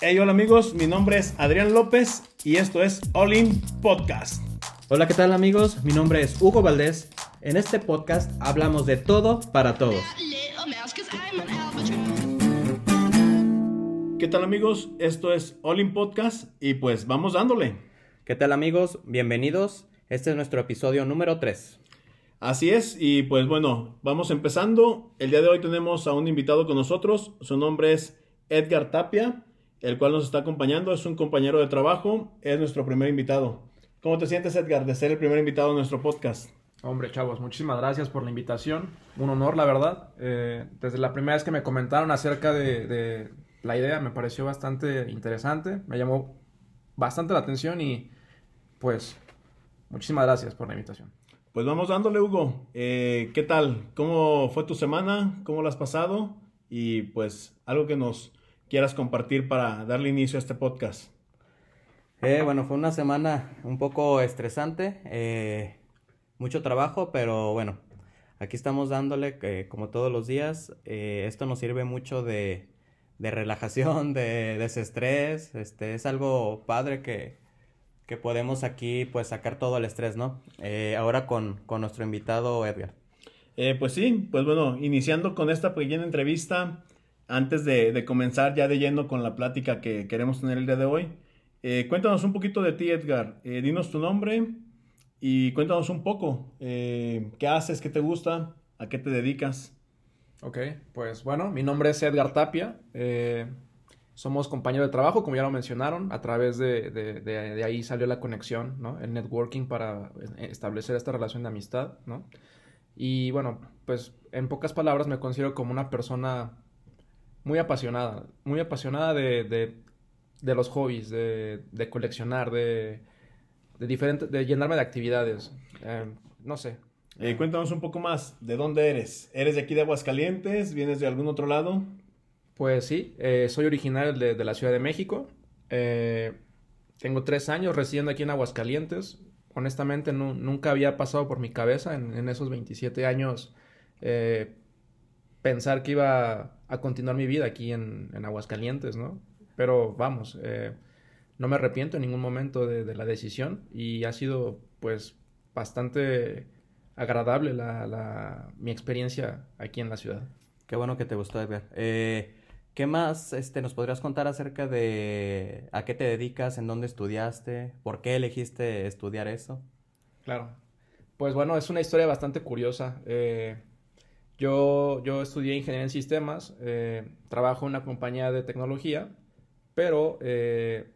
Hey, hola amigos, mi nombre es Adrián López y esto es All In Podcast. Hola, ¿qué tal amigos? Mi nombre es Hugo Valdés. En este podcast hablamos de todo para todos. ¿Qué tal amigos? Esto es All In Podcast y pues vamos dándole. ¿Qué tal amigos? Bienvenidos. Este es nuestro episodio número 3. Así es, y pues bueno, vamos empezando. El día de hoy tenemos a un invitado con nosotros. Su nombre es Edgar Tapia, el cual nos está acompañando. Es un compañero de trabajo, es nuestro primer invitado. ¿Cómo te sientes, Edgar, de ser el primer invitado de nuestro podcast? Hombre, chavos, muchísimas gracias por la invitación. Un honor, la verdad. Eh, desde la primera vez que me comentaron acerca de, de la idea, me pareció bastante interesante. Me llamó bastante la atención y pues muchísimas gracias por la invitación. Pues vamos dándole, Hugo. Eh, ¿Qué tal? ¿Cómo fue tu semana? ¿Cómo la has pasado? Y pues algo que nos quieras compartir para darle inicio a este podcast. Eh, bueno, fue una semana un poco estresante, eh, mucho trabajo, pero bueno, aquí estamos dándole eh, como todos los días. Esto nos sirve mucho de, de relajación, de desestrés. Este, es algo padre que, que podemos aquí pues sacar todo el estrés, ¿no? Eh, ahora con, con nuestro invitado Edgar. Eh, pues sí, pues bueno, iniciando con esta pequeña entrevista, antes de, de comenzar ya de lleno con la plática que queremos tener el día de hoy, eh, cuéntanos un poquito de ti, Edgar. Eh, dinos tu nombre y cuéntanos un poco eh, qué haces, qué te gusta, a qué te dedicas. Ok, pues bueno, mi nombre es Edgar Tapia. Somos compañeros de trabajo, como ya lo mencionaron. A través de, de- de- de ahí salió la conexión, ¿no? El networking para eh, establecer esta relación de amistad, ¿no? Y bueno, pues en pocas palabras me considero como una persona muy apasionada, muy apasionada de, de- de los hobbies, de, de coleccionar, de, de diferentes, de llenarme de actividades. Eh, no sé. Eh, cuéntanos un poco más, ¿de dónde eres? ¿Eres de aquí de Aguascalientes? ¿Vienes de algún otro lado? Pues sí, eh, soy originario de, de la Ciudad de México. Eh, tengo tres años residiendo aquí en Aguascalientes. Honestamente, nu- nunca había pasado por mi cabeza en, esos 27 años eh, pensar que iba a continuar mi vida aquí en, en Aguascalientes, ¿no? Pero vamos, no me arrepiento en ningún momento de, de la decisión y ha sido pues bastante agradable la, mi experiencia aquí en la ciudad. Qué bueno que te gustó, Edgar. Eh, ¿qué más este, nos podrías contar acerca de a qué te dedicas, en dónde estudiaste, por qué elegiste estudiar eso? Claro. Pues bueno, es una historia bastante curiosa. Eh, yo, yo estudié ingeniería en sistemas, eh, trabajo en una compañía de tecnología, pero eh,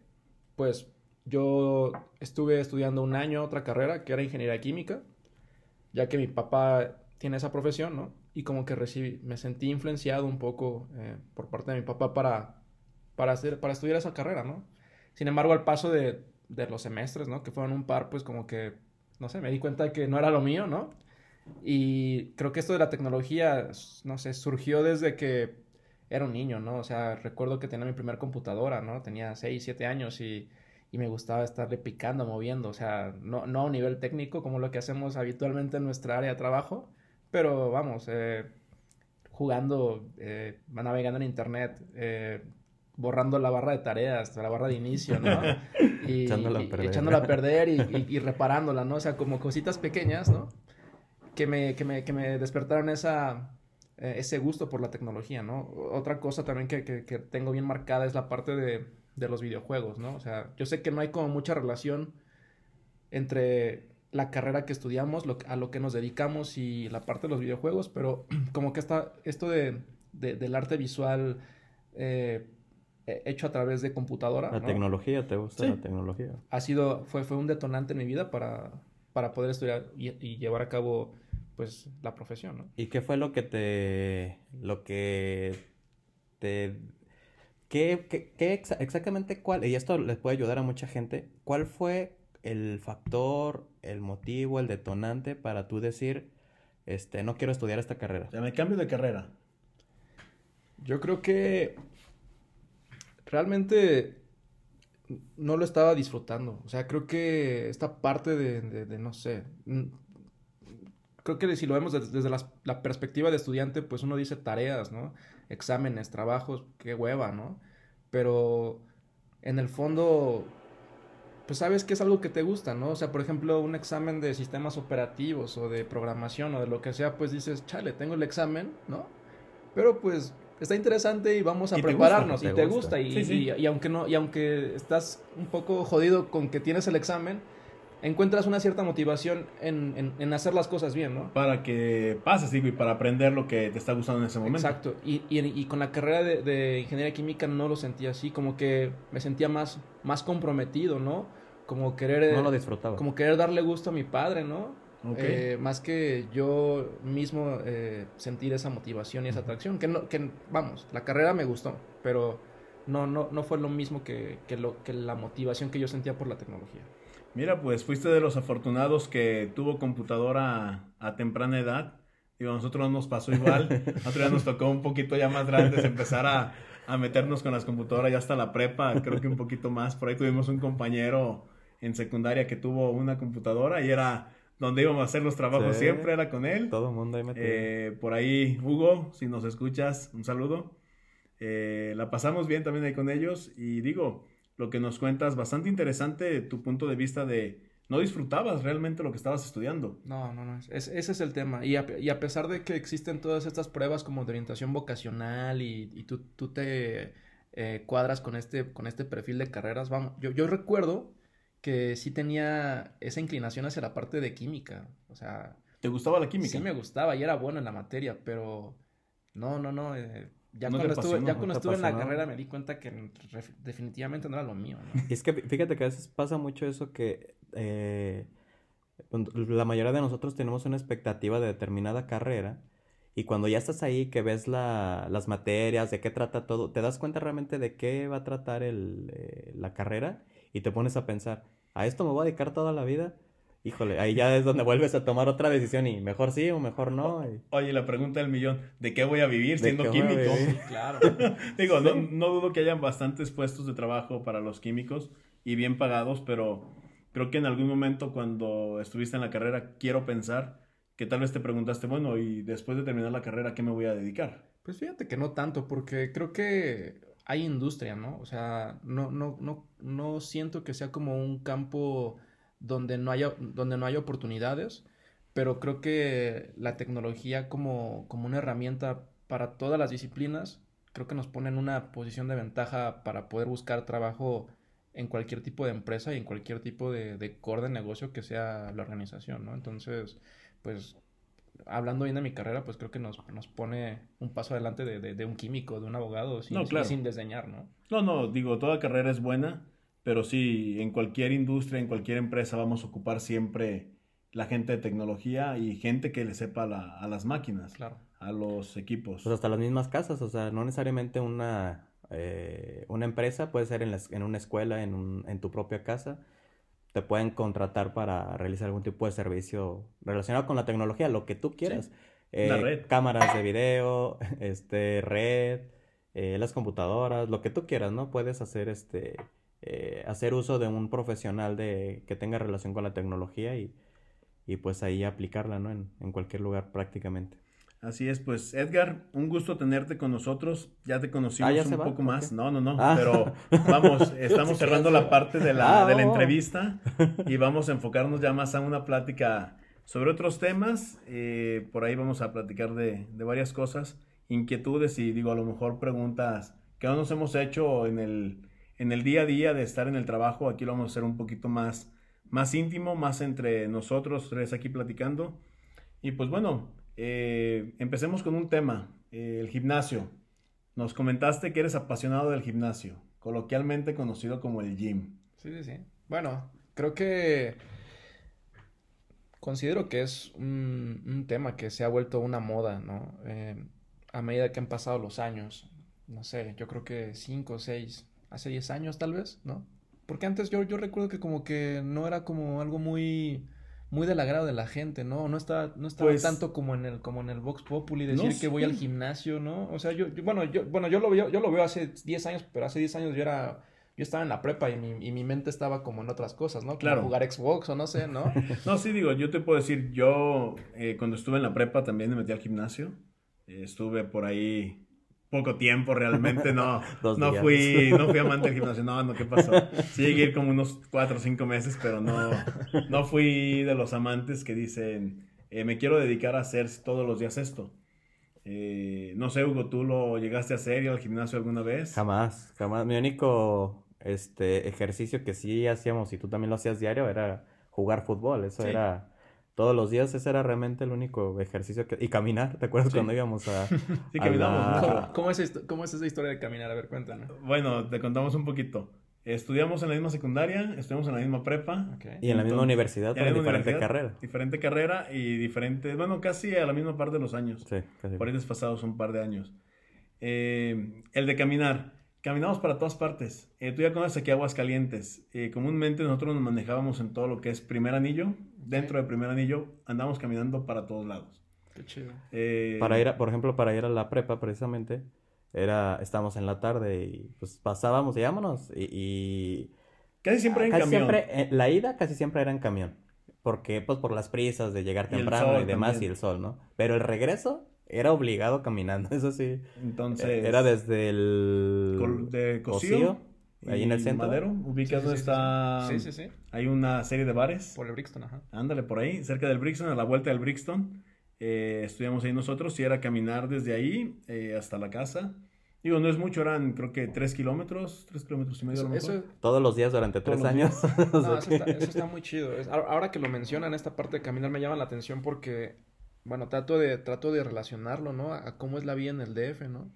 pues yo estuve estudiando un año otra carrera que era ingeniería química, ya que mi papá tiene esa profesión, ¿no? Y como que recibí, me sentí influenciado un poco eh, por parte de mi papá para, para, hacer, para estudiar esa carrera, ¿no? Sin embargo, al paso de, de los semestres, ¿no? Que fueron un par, pues como que, no sé, me di cuenta de que no era lo mío, ¿no? Y creo que esto de la tecnología, no sé, surgió desde que era un niño, ¿no? O sea, recuerdo que tenía mi primer computadora, ¿no? Tenía 6, 7 años y, y me gustaba estarle picando, moviendo, o sea, no, no a un nivel técnico como lo que hacemos habitualmente en nuestra área de trabajo, pero vamos, eh, jugando, eh, navegando en internet, eh, borrando la barra de tareas, la barra de inicio, ¿no? Y, Echándola a y- perder. echándola a perder y, y- y reparándola, ¿no? O sea, como cositas pequeñas, ¿no? Que me, que me, que me despertaron esa, eh, ese gusto por la tecnología, ¿no? Otra cosa también que, que- que tengo bien marcada es la parte de, de los videojuegos, ¿no? O sea, yo sé que no hay como mucha relación entre la carrera que estudiamos, lo, a lo que nos dedicamos y la parte de los videojuegos, pero como que está esto de, de- del arte visual eh, he- hecho a través de computadora, La ¿no? tecnología, ¿te gusta Sí. la tecnología? ha sido, fue, fue un detonante en mi vida para, para poder estudiar y, y llevar a cabo, pues, la profesión, ¿no? ¿Y qué fue lo que te, lo que te, qué, qué- qué exa- exactamente cuál, y esto les puede ayudar a mucha gente, cuál fue el factor, el motivo, el detonante para tú decir, este, no quiero estudiar esta carrera? O sea, me cambio de carrera. Yo creo que realmente no lo estaba disfrutando. O sea, creo que esta parte de, de- de, no sé, creo que si lo vemos desde, desde las- la perspectiva de estudiante, pues uno dice tareas, ¿no? exámenes, trabajos, qué hueva, ¿no? Pero en el fondo, pues sabes que es algo que te gusta, ¿no? O sea, por ejemplo, un examen de sistemas operativos o de programación o de lo que sea, pues dices, chale, tengo el examen, ¿no? Pero pues está interesante y vamos a prepararnos y te gusta, y, y, aunque no y aunque estás un poco jodido con que tienes el examen encuentras una cierta motivación en, en, hacer las cosas bien, ¿no? Para que pases, digo, y para aprender lo que te está gustando en ese momento. Exacto. Y, y, con la carrera de, de, ingeniería química no lo sentía así, como que me sentía más, más comprometido, ¿no? Como querer... No lo disfrutaba. Como querer darle gusto a mi padre, ¿no? Eh, más que yo mismo eh, sentir esa motivación y esa atracción. Que, no, que, vamos, la carrera me gustó, pero no, no, no fue lo mismo que, que, lo, que la motivación que yo sentía por la tecnología. Mira, pues fuiste de los afortunados que tuvo computadora a, temprana edad. Digo, a nosotros nos pasó igual. A nosotros ya nos tocó un poquito ya más grandes empezar a, a meternos con las computadoras ya hasta la prepa, creo que un poquito más. Por ahí tuvimos un compañero en secundaria que tuvo una computadora y era donde íbamos a hacer los trabajos siempre, era con él. Todo el mundo ahí metido. Eh, por ahí, Hugo, si nos escuchas, un saludo. Eh, la pasamos bien también ahí con ellos y digo, lo que nos cuentas, bastante interesante tu punto de vista de no disfrutabas realmente lo que estabas estudiando. No, no, no, ese es el tema. Y a, y a, pesar de que existen todas estas pruebas como de orientación vocacional y, y tú, tú, te eh, cuadras con este, con este perfil de carreras, vamos, yo, yo recuerdo que sí tenía esa inclinación hacia la parte de química, o sea... ¿Te gustaba la química? Sí me gustaba y era bueno en la materia, pero no, no, no, eh, ya cuando estuve, ya cuando estuve en la carrera me di cuenta que definitivamente no era lo mío. Y es que fíjate que a veces pasa mucho eso que eh, la mayoría de nosotros tenemos una expectativa de determinada carrera y cuando ya estás ahí, que ves la, las materias, de qué trata todo, te das cuenta realmente de qué va a tratar el, eh, la carrera y te pones a pensar, ¿a esto me voy a dedicar toda la vida? híjole, ahí ya es donde vuelves a tomar otra decisión y mejor sí o mejor no. Oye, la pregunta del millón, ¿de qué voy a vivir siendo químico? claro. Digo, no, no, dudo que hayan bastantes puestos de trabajo para los químicos y bien pagados, pero creo que en algún momento cuando estuviste en la carrera, quiero pensar que tal vez te preguntaste, bueno, y después de terminar la carrera, ¿qué me voy a dedicar? Pues fíjate que no tanto, porque creo que hay industria, ¿no? O sea, no, no, no, no siento que sea como un campo donde no haya, donde no hay oportunidades, pero creo que la tecnología como, como una herramienta para todas las disciplinas, creo que nos pone en una posición de ventaja para poder buscar trabajo en cualquier tipo de empresa y en cualquier tipo de, de core de negocio que sea la organización, ¿no? Entonces, pues, hablando bien de mi carrera, pues creo que nos, nos pone un paso adelante de, de, un químico, de un abogado, sin, sin desdeñar, ¿no? No, no, digo, toda carrera es buena, pero sí, en cualquier industria, en cualquier empresa vamos a ocupar siempre la gente de tecnología y gente que le sepa a las máquinas, claro. a los equipos. Pues hasta las mismas casas, o sea, no necesariamente una, eh, una empresa, puede ser en, en una escuela, en, un, en tu propia casa, te pueden contratar para realizar algún tipo de servicio relacionado con la tecnología, lo que tú quieras. eh, red. Cámaras de video, este, red, eh, las computadoras, lo que tú quieras, ¿no? Puedes hacer este eh, hacer uso de un profesional de, que tenga relación con la tecnología y, y pues ahí aplicarla, ¿no? En, en, cualquier lugar prácticamente. Así es, pues Edgar, un gusto tenerte con nosotros. Ya te conocimos ah, un poco más. No, no, no, ah. pero vamos, estamos cerrando la parte de la, ah, de la entrevista y vamos a enfocarnos ya más a una plática sobre otros temas. Eh, por ahí vamos a platicar de, de varias cosas, inquietudes y digo, a lo mejor preguntas que no nos hemos hecho en el en el día a día de estar en el trabajo, aquí lo vamos a hacer un poquito más, más íntimo, más entre nosotros tres aquí platicando. Y pues bueno, eh, empecemos con un tema, eh, el gimnasio. Nos comentaste que eres apasionado del gimnasio, coloquialmente conocido como el gym. Sí, sí, sí. Bueno, creo que considero que es un, tema que se ha vuelto una moda, ¿no? Eh, a medida que han pasado los años, no sé, yo creo que cinco o seis hace 10 años tal vez, ¿no? Porque antes yo, yo recuerdo que como que no era como algo muy muy del agrado de la gente, ¿no? No estaba, no estaba pues tanto como en el, como en el Vox Populi, decir que voy al gimnasio, ¿no? O sea, yo, bueno, yo, bueno, yo lo veo, yo lo veo hace 10 años, pero hace 10 años yo era, yo estaba en la prepa y mi, y mi mente estaba como en otras cosas, ¿no? Como claro. jugar Xbox o no sé, ¿no? no, sí, digo, yo te puedo decir, yo eh, cuando estuve en la prepa también me metí al gimnasio, eh, estuve por ahí poco tiempo realmente, no, no días. fui, no fui amante del gimnasio, no, no, ¿qué pasó? Sí llegué a ir como unos cuatro o cinco meses, pero no, no fui de los amantes que dicen, eh, me quiero dedicar a hacer todos los días esto. Eh, no sé, Hugo, ¿tú lo llegaste a hacer, ir al gimnasio alguna vez? Jamás, jamás. Mi único este, ejercicio que sí hacíamos, y tú también lo hacías diario, era jugar fútbol. Eso Sí. era todos los días, ese era realmente el único ejercicio que... Y caminar, ¿te acuerdas Sí. cuando íbamos a... Sí, a caminamos la-. ¿Cómo, cómo es esto- ¿Cómo es esa historia de caminar? A ver, cuéntanos. Bueno, te contamos un poquito. Estudiamos en la misma secundaria, estudiamos en la misma prepa. Y en la misma universidad, pero en diferente universidad, carrera. Diferente carrera y diferente, bueno, casi a la misma par de los años. Sí, casi. Por ahí desfasados un par de años. Eh, el de caminar. Caminamos para todas partes. Eh, tú ya conoces aquí Aguascalientes. Eh, comúnmente nosotros nos manejábamos en todo lo que es primer anillo. Dentro de primer anillo andamos caminando para todos lados. Qué chido. Eh, Para ir, a- por ejemplo, para ir a la prepa, precisamente, era, estábamos en la tarde y pues pasábamos y vámonos. Y, y Casi siempre en casi camión. siempre, eh, la ida casi siempre era en camión. Porque, pues, por las prisas de llegar temprano y demás también. y el sol, ¿no? Pero el regreso era obligado caminando, eso sí. Entonces, Eh, Era desde el Col- de Cocío, Cocío, ahí en el centro. Madero. Ubicas Sí, donde sí, sí, está. Sí, sí, sí. Hay una serie de bares. Por el Brixton, ajá. Ándale, por ahí, cerca del Brixton, a la vuelta del Brixton. Eh, estudiamos ahí nosotros y era caminar desde ahí eh, hasta la casa. Digo, no es mucho, eran creo que tres kilómetros, tres kilómetros y medio a lo mejor. eso- Todos los días durante Todos tres años. No, eso, está, eso está muy chido. Ahora que lo mencionan, esta parte de caminar me llama la atención porque, bueno, trato de, trato de relacionarlo, ¿no? A cómo es la vida en el DF, ¿no?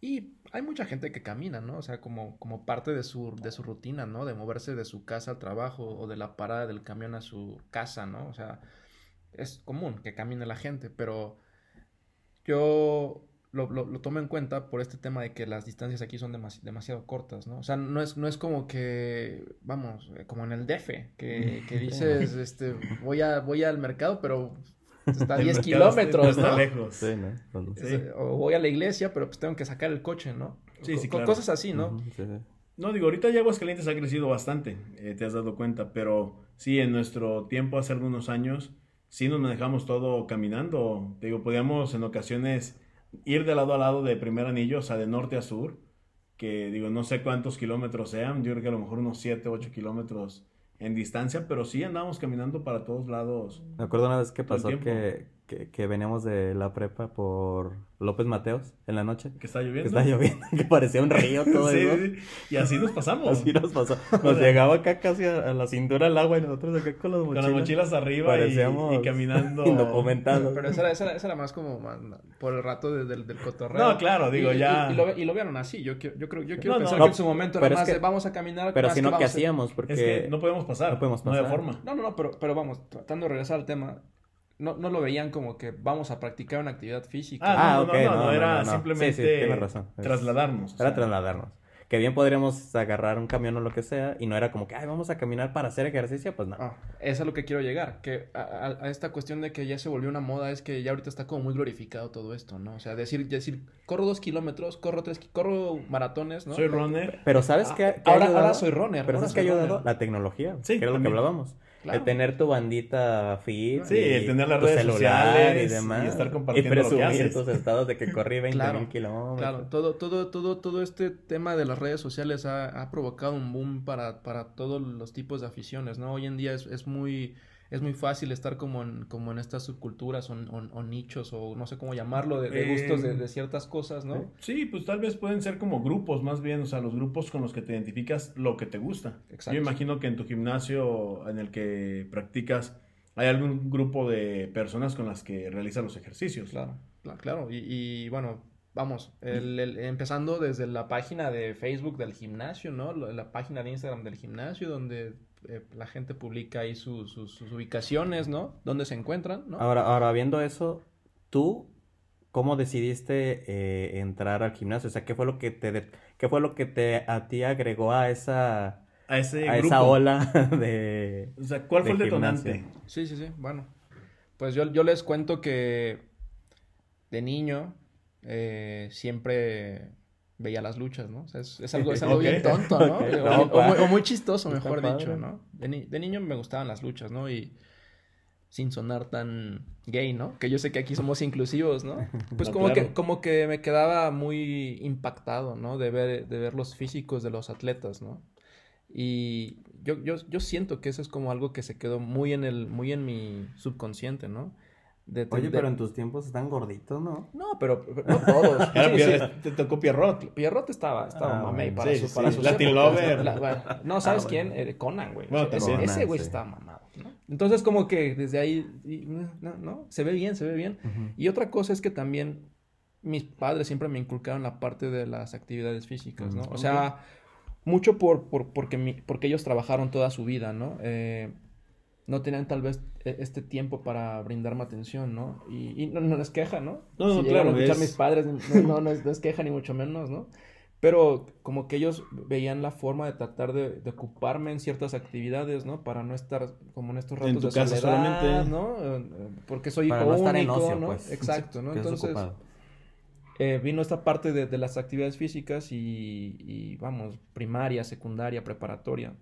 Y hay mucha gente que camina, ¿no? O sea, como, como parte de su, de su rutina, ¿no? De moverse de su casa al trabajo o de la parada del camión a su casa, ¿no? O sea, es común que camine la gente, pero yo lo, lo, lo tomo en cuenta por este tema de que las distancias aquí son demasi- demasiado cortas, ¿no? O sea, no es, no es como que, vamos, eh, como en el DF, que, que dices, este, voy a, voy al mercado, pero está a El 10 mercado está- kilómetros, está ¿no? lejos. Sí, ¿no? Sí. O voy a la iglesia, pero pues tengo que sacar el coche, ¿no? Sí, sí, claro. Cosas así, ¿no? Sí, sí. No, digo, ahorita ya Aguascalientes ha crecido bastante, eh, te has dado cuenta, pero sí, en nuestro tiempo, hace algunos años, sí nos manejamos todo caminando. Te digo, podíamos en ocasiones ir de lado a lado de primer anillo, o sea, de norte a sur, que digo, no sé cuántos kilómetros sean, yo creo que a lo mejor unos 7, 8 kilómetros en distancia, pero sí andábamos caminando para todos lados. Me acuerdo una vez que pasó que, que, que veníamos de la prepa por López Mateos en la noche. Que está Que lloviendo. estaba lloviendo, que parecía un río todo Sí, eso. sí, y así nos pasamos. Así nos pasó. Nos llegaba acá casi a, a la cintura el agua y nosotros acá con las Con mochilas. las mochilas arriba y, Parecíamos y caminando. indocumentados. Pero esa era, esa era- esa era más como más- por el rato de- del, del cotorreo. No, claro, digo, Y- y- ya. Y, lo, y lo vieron así. Yo, quiero- yo creo, yo quiero No, no, pensar no, que en su momento era más que- de, vamos a caminar. Pero si que no, ¿qué hacíamos? Porque Es que no podemos pasar. No podemos No hay pasar. forma. No, no, no, pero, pero vamos, tratando de regresar al tema, no, no lo veían como que vamos a practicar una actividad física. Ah, Ah, no, ok, no, no, no, no, no, era no, no. simplemente Sí, sí, tienes razón. Es- trasladarnos. o era sea, trasladarnos. Que bien podríamos agarrar un camión o lo que sea y no era como que, ay, vamos a caminar para hacer ejercicio, pues no. Ah, eso es a lo que quiero llegar, que a, a- a esta cuestión de que ya se volvió una moda es que ya ahorita está como muy glorificado todo esto, ¿no? O sea, decir, decir, corro dos kilómetros, corro tres, corro maratones, ¿no? Soy runner. Pero ¿sabes Ah, qué, ahora, ayudado? ahora soy runner. Pero ahora ¿sabes qué ha ayudado? La tecnología, Sí, que era lo que hablábamos. Claro. El tener tu bandita fit Sí, el tener las tu redes sociales y demás. y estar compartiendo Y lo que presumir haces. tus estados de que corrí 20 Claro, mil kilómetros. Claro, todo, todo, todo, todo este tema de las redes sociales ha, ha provocado un boom para, para todos los tipos de aficiones, ¿no? Hoy en día es, es muy, es muy fácil estar como en, como en estas subculturas o, o- o nichos o no sé cómo llamarlo, de, de gustos de, Eh, de ciertas cosas, ¿no? Sí, pues tal vez pueden ser como grupos, más bien, o sea, los grupos con los que te identificas lo que te gusta. Exacto. Yo imagino que en tu gimnasio en el que practicas hay algún grupo de personas con las que realizas los ejercicios. Claro, claro, claro. Y, y, bueno, vamos, el- el- empezando desde la página de Facebook del gimnasio, ¿no? La página de Instagram del gimnasio, donde eh, la gente publica ahí sus, sus, sus ubicaciones, ¿no? Dónde se encuentran, ¿no? Ahora, ahora viendo eso, tú, ¿cómo decidiste eh, entrar al gimnasio? O sea, ¿qué fue lo que te, de- qué fue lo que te a ti agregó a esa, A ese a grupo. esa ola de... O sea, ¿cuál fue el de detonante? gimnasio. Sí, sí, sí. Bueno, pues yo, yo les cuento que de niño eh, siempre veía las luchas, ¿no? O sea, es, es algo, es algo bien tonto, ¿no? O, No, o muy, pa- o muy chistoso, Está mejor padre. dicho, ¿no? De, ni- de niño me gustaban las luchas, ¿no? Y sin sonar tan gay, ¿no? Que yo sé que aquí somos inclusivos, ¿no? Pues No, como claro. que como que me quedaba muy impactado, ¿no? De ver de ver los físicos de los atletas, ¿no? Y yo, yo, yo siento que eso es como algo que se quedó muy en el muy en mi subconsciente, ¿no? De, Oye, de- pero en tus tiempos están gorditos, ¿no? No, pero, pero no todos. Era Sí, Pierre- sí. te tocó Pierrot. Pierrot estaba, estaba Ah, mamey para, Sí, su, para sí, sus Latin épocas, Lover. ¿no? La- bueno, no, ¿sabes Ah, quién? Eh, Conan, güey. Bueno, ese güey estaba mamado, ¿no? Entonces, como que desde ahí, y, no, no, se ve bien, se ve bien. Y otra cosa es que también mis padres siempre me inculcaron la parte de las actividades físicas, ¿no? O sea, mucho por, por, porque, mi- porque ellos trabajaron toda su vida, ¿no? Eh, no tenían tal vez e- este tiempo para brindarme atención, ¿no? Y, y no, no es queja, ¿no? No, no, si llegan a claro, escuchar es- mis padres, no, no, no es, no es queja ni mucho menos, ¿no? Pero como que ellos veían la forma de tratar de, de ocuparme en ciertas actividades, ¿no? Para no estar como en estos En ratos tu de casa soledad, solamente. ¿no? Eh, Porque soy hijo Para no estar en único, ocio, ¿no? pues. Exacto, ¿no? Entonces, eh, vino esta parte de, de las actividades físicas y, y, vamos, primaria, secundaria, preparatoria.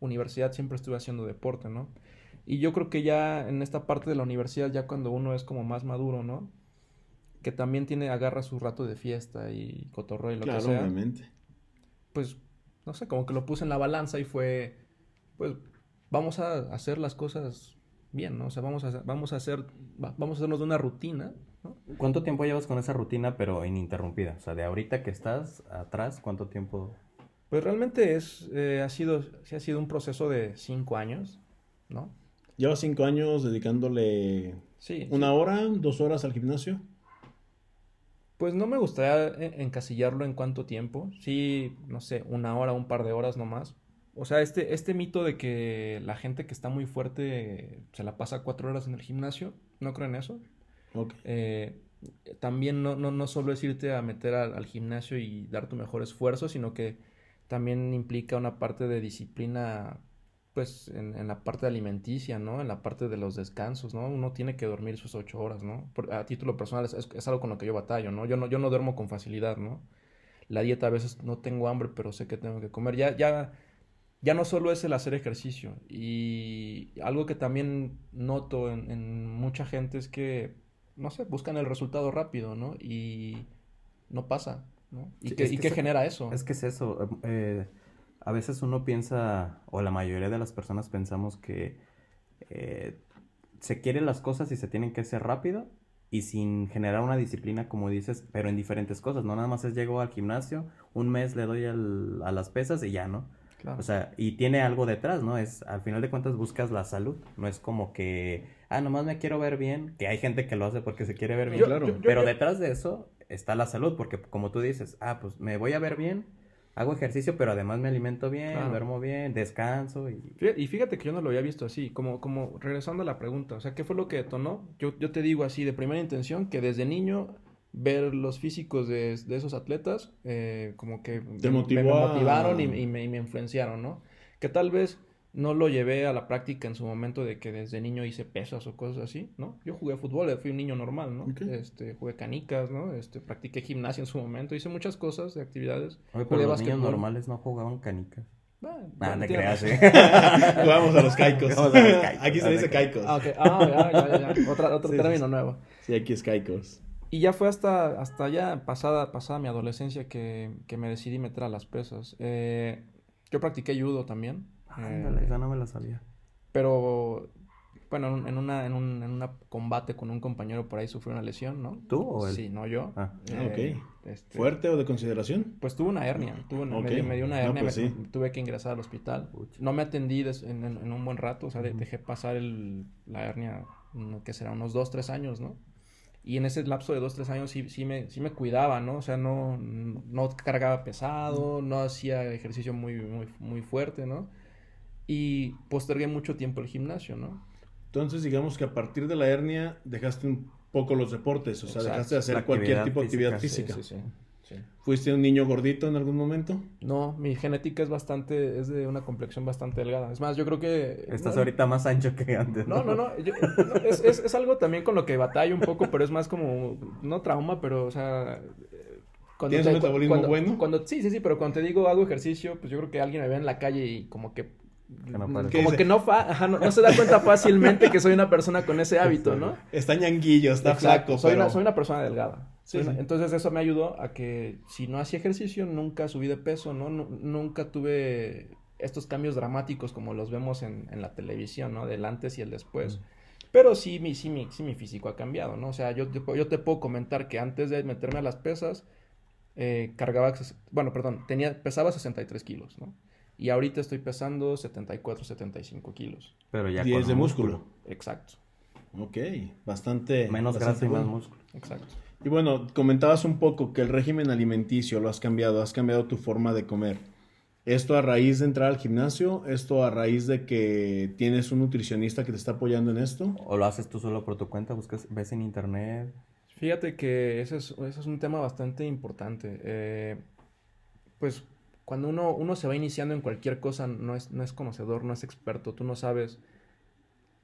Universidad siempre estuve haciendo deporte, ¿no? Y yo creo que ya en esta parte de la universidad, ya cuando uno es como más maduro, ¿no? Que también tiene, agarra su rato de fiesta y cotorreo y lo Claro, que sea. obviamente. Pues, no sé, como que lo puse en la balanza y fue, pues, vamos a hacer las cosas bien, ¿no? O sea, vamos a, vamos a hacer, va- vamos a hacernos de una rutina, ¿no? ¿Cuánto tiempo llevas con esa rutina, pero ininterrumpida? O sea, de ahorita que estás atrás, ¿cuánto tiempo? Pues realmente es, eh, ha sido, sí ha sido un proceso de cinco años, ¿no? Llevas cinco años dedicándole Sí. una hora, dos horas al gimnasio. Pues no me gustaría eh, encasillarlo en cuánto tiempo. Sí, no sé, una hora, un par de horas nomás. O sea, este, este mito de que la gente que está muy fuerte se la pasa cuatro horas en el gimnasio, no creo en eso. Eh, también no, no, no solo es irte a meter al, al gimnasio y dar tu mejor esfuerzo, sino que también implica una parte de disciplina, pues, en, en la parte alimenticia, ¿no? En la parte de los descansos, ¿no? Uno tiene que dormir sus ocho horas, ¿no? Por- a título personal es, es- es algo con lo que yo batallo, ¿no? Yo no, yo no duermo con facilidad, ¿no? La dieta a veces no tengo hambre, pero sé que tengo que comer. Ya, ya, ya no solo es el hacer ejercicio. Y algo que también noto en, en mucha gente es que, no sé, buscan el resultado rápido, ¿no? Y no pasa, ¿no? ¿Y, Sí, qué, es y que qué eso- genera eso? Es que es eso. eh, a veces uno piensa, o la mayoría de las personas pensamos que eh, se quieren las cosas y se tienen que hacer rápido y sin generar una disciplina, como dices, pero en diferentes cosas. No nada más es llego al gimnasio, un mes le doy al- a las pesas y ya, ¿no? Claro. O sea, y tiene algo detrás, ¿no? Es, al final de cuentas buscas la salud. No es como que, ah, nomás me quiero ver bien, que hay gente que lo hace porque se quiere ver bien. Yo- claro. yo- Pero yo- detrás de eso está la salud, porque como tú dices, ah, pues me voy a ver bien, hago ejercicio, pero además me alimento bien, Claro. duermo bien, descanso y... Fíjate- Y fíjate que yo no lo había visto así, como, como regresando a la pregunta, o sea, ¿qué fue lo que detonó? Yo, yo te digo así, de primera intención, que desde niño ver los físicos de, de esos atletas, eh, como que Te me- motivó me, a- motivaron y, y me, y me influenciaron, ¿no? Que tal vez no lo llevé a la práctica en su momento de que desde niño hice pesas o cosas así, ¿no? Yo jugué fútbol, fui un niño normal, ¿no? Este, jugué canicas, ¿no? Este, practiqué gimnasia en su momento, hice muchas cosas de actividades. Oye, Jugué pero los niños normales no jugaban canicas. Bueno, Nah, bueno, te tiene creas. ¿eh? Jugamos a los caicos. Jugamos a los caicos, Aquí se dice caicos. Ah, ok. Ah, ya, ya, ya. Otra- otro Sí, término sí. nuevo. Sí, aquí es caicos. Y ya fue hasta, hasta ya pasada, pasada mi adolescencia que, que me decidí meter a las pesas. Eh, yo practiqué judo también. Eh, Ándale, esa no me la sabía. pero, bueno, en, un- en una, en un en una combate con un compañero por ahí sufrí una lesión, ¿no? ¿Tú o él? Sí, no yo. Ah. Ah, ok. este, ¿Fuerte o de consideración? Pues tuve una hernia, tuve una- me, dio, me dio una No, hernia, pues me- sí. tuve que ingresar al hospital. No me atendí des- en, en- en un buen rato, o sea, dejé pasar el, la hernia, mm, que será unos dos, tres años, ¿no? Y en ese lapso de dos, tres años sí, sí, me, sí me cuidaba, ¿no? O sea, no, no cargaba pesado, no hacía ejercicio muy, muy, muy fuerte, ¿no? Y postergué mucho tiempo el gimnasio, ¿no? Entonces, digamos que a partir de la hernia dejaste un poco los deportes, o sea, Exacto. dejaste de hacer cualquier tipo de actividad física. física. Sí, sí, sí. ¿Fuiste un niño gordito en algún momento? No, mi genética es bastante, es de una complexión bastante delgada. Es más, yo creo que... Estás no, ahorita más ancho que antes. No, no, no. yo- no, es, es, es algo también con lo que batallo un poco, pero es más como, no trauma, pero, o sea... Cuando ¿Tienes un metabolismo cuando- bueno? Cuando, sí, sí, sí, pero cuando te digo hago ejercicio, pues yo creo que alguien me ve en la calle y como que como que no, no, se da cuenta fácilmente que soy una persona con ese hábito, ¿no? Está ñanguillo, está flaco. Soy, una, soy una persona delgada. Entonces eso me ayudó a que si no hacía ejercicio, nunca subí de peso, ¿no? nunca tuve estos cambios dramáticos como los vemos en, la televisión, ¿no? Del antes y el después. Pero sí mi, sí, mi, sí, mi físico ha cambiado, ¿no? O sea, yo, yo te puedo comentar que antes de meterme a las pesas, eh, cargaba, bueno, perdón, tenía, pesaba 63 kilos, ¿no? Y ahorita estoy pesando 74, 75 kilos. Pero ya y es de músculo. Exacto. Ok, bastante. Menos grasa y más músculo. Exacto. Y bueno, comentabas un poco que el régimen alimenticio lo has cambiado, has cambiado tu forma de comer. ¿Esto a raíz de entrar al gimnasio? ¿Esto a raíz de que tienes un nutricionista que te está apoyando en esto? ¿O lo haces tú solo por tu cuenta? ¿Buscas, ves en internet? Fíjate que ese es, es un tema bastante importante. Eh, pues cuando uno, uno se va iniciando en cualquier cosa, no es, no es conocedor, no es experto, tú no sabes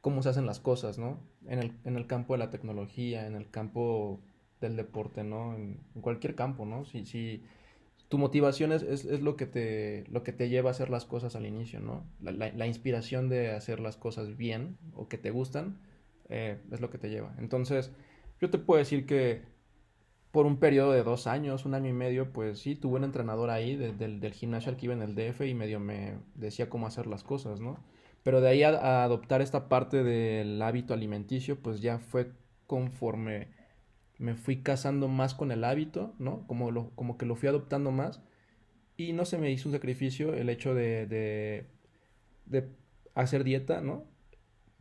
cómo se hacen las cosas, ¿no? En el, en el campo de la tecnología, en el campo del deporte, ¿no? En, cualquier campo, ¿no? Si, si, tu motivación es, es, lo, que te, lo que te lleva a hacer las cosas al inicio, ¿no? La, la, inspiración de hacer las cosas bien o que te gustan eh, es lo que te lleva. Entonces, yo te puedo decir que por un periodo de dos años, un año y medio, pues sí, tuve un entrenador ahí del, del gimnasio al que iba en el DF y medio me decía cómo hacer las cosas, ¿no? Pero de ahí a, a adoptar esta parte del hábito alimenticio, pues ya fue conforme me fui casando más con el hábito, ¿no? Como, lo, como que lo fui adoptando más y no se me hizo un sacrificio el hecho de, de, de hacer dieta, ¿no?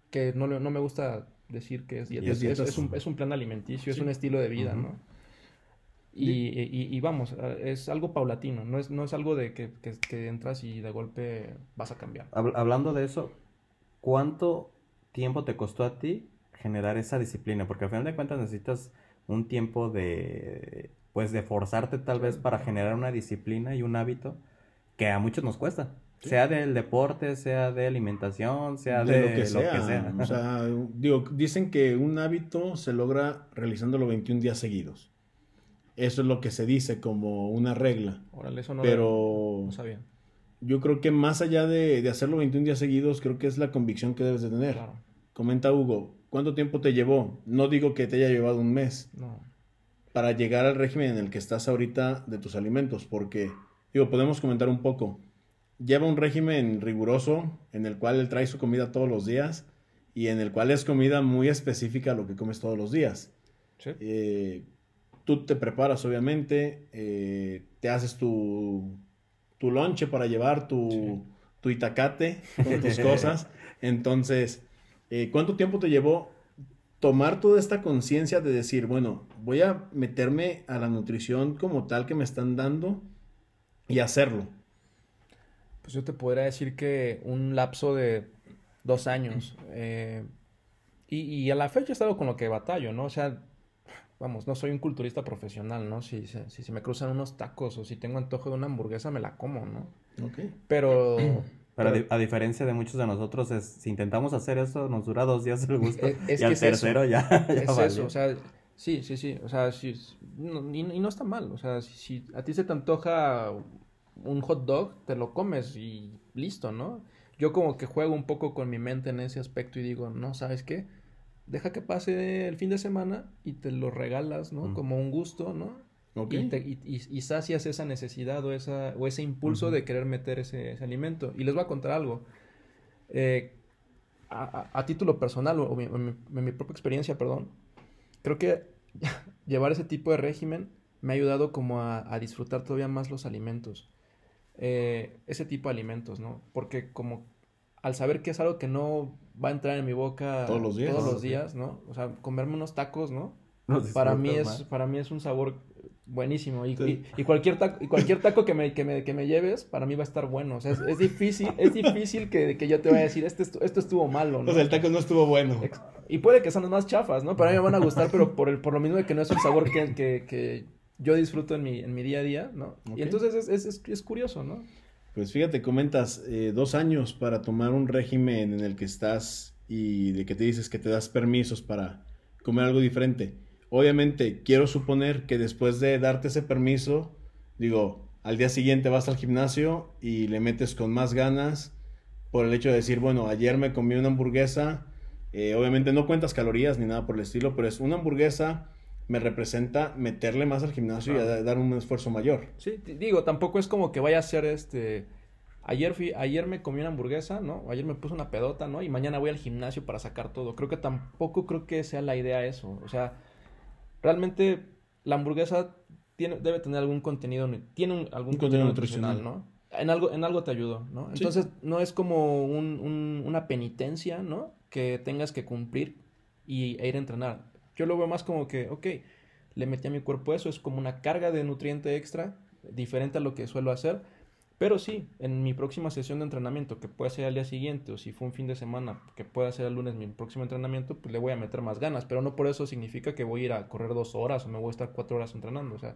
Que no, no me gusta decir que es dieta, es, un, es, un, plan alimenticio, es un estilo de vida, ¿no? Y, y, vamos, es algo paulatino, no es, no es algo de que, que, que entras y de golpe vas a cambiar. Hablando de eso, ¿cuánto tiempo te costó a ti generar esa disciplina? Porque al final de cuentas necesitas un tiempo de, pues, de forzarte tal vez para generar una disciplina y un hábito que a muchos nos cuesta. Sea del deporte, sea de alimentación, sea de, lo, que, sea. O sea, digo, dicen que un hábito se logra realizándolo 21 días seguidos. Eso es lo que se dice como una regla. Órale, eso no Pero no sabía. yo creo que más allá de, de, hacerlo 21 días seguidos, creo que es la convicción que debes de tener. Comenta Hugo, ¿Cuánto tiempo te llevó? No digo que te haya llevado un mes. No. Para llegar al régimen en el que estás ahorita de tus alimentos, porque, digo, podemos comentar un poco. Lleva un régimen riguroso en el cual él trae su comida todos los días y en el cual es comida muy específica a lo que comes todos los días. Sí. Eh, tú te preparas, obviamente, eh, te haces tu, tu lonche para llevar tu, tu itacate con tus cosas. Entonces, eh, ¿Cuánto tiempo te llevó tomar toda esta conciencia de decir, bueno, voy a meterme a la nutrición como tal que me están dando y hacerlo? Pues yo te podría decir que un lapso de dos años. Eh, y, a la fecha he estado con lo que batallo, ¿no? O sea, vamos, no soy un culturista profesional, ¿no? Si, si, si se me cruzan unos tacos o si tengo antojo de una hamburguesa, me la como, ¿no? Ok. Pero pero a, diferencia de muchos de nosotros, es, si intentamos hacer eso, nos dura dos días el gusto. y al tercero ya, ya Es eso, o sea, sí, sí, sí. O sea, sí, y, no está mal. O sea, si, a ti se te antoja un hot dog, te lo comes y listo, ¿no? Yo como que juego un poco con mi mente en ese aspecto y digo, no, ¿sabes qué? Deja que pase el fin de semana y te lo regalas, ¿no? Como un gusto, ¿no? Y, sacias esa necesidad o, esa, o ese impulso de querer meter ese, alimento. Y les voy a contar algo. Eh, a, título personal, o en mi, propia experiencia, perdón, creo que llevar ese tipo de régimen me ha ayudado como a, disfrutar todavía más los alimentos. Eh, ese tipo de alimentos, ¿no? Porque como al saber que es algo que no va a entrar en mi boca todos los días, todos los días ¿no? O sea, comerme unos tacos, ¿no? para mí es para mí es un sabor buenísimo. Y, y, cualquier taco, y cualquier taco que me, que, me, que me lleves, para mí va a estar bueno. O sea, es, difícil, es difícil que, que, yo te vaya a decir, este, esto estuvo malo, ¿no? O sea, el taco no estuvo bueno. Y puede que sean las más chafas, ¿no? Pero a mí me van a gustar, pero por, el, por lo mismo de que no es un sabor que, que, que yo disfruto en mi, en mi día a día, ¿no? Y entonces es, es, es, curioso, ¿no? Pues fíjate, comentas eh, dos años para tomar un régimen en el que estás y de que te dices que te das permisos para comer algo diferente. Obviamente, quiero suponer que después de darte ese permiso, digo, al día siguiente vas al gimnasio y le metes con más ganas, por el hecho de decir, bueno, ayer me comí una hamburguesa, eh, obviamente no cuentas calorías ni nada por el estilo, pero es una hamburguesa me representa meterle más al gimnasio y dar un esfuerzo mayor. Sí, digo, tampoco es como que vaya a ser este ayer fui, ayer me comí una hamburguesa, ¿no? Ayer me puse una pedota, ¿no? Y mañana voy al gimnasio para sacar todo. Creo que tampoco creo que sea la idea eso. O sea, realmente la hamburguesa tiene, debe tener algún contenido, tiene algún contenido, nutricional, ¿no? En algo, en algo te ayudó, ¿no? Entonces, no es como un, una penitencia, ¿no? Que tengas que cumplir y, e ir a entrenar. Yo lo veo más como que, ok, le metí a mi cuerpo eso, es como una carga de nutriente extra, diferente a lo que suelo hacer. Pero sí, en mi próxima sesión de entrenamiento, que puede ser al día siguiente, o si fue un fin de semana, que pueda ser el lunes mi próximo entrenamiento, pues le voy a meter más ganas. Pero no por eso significa que voy a ir a correr dos horas o me voy a estar cuatro horas entrenando. O sea,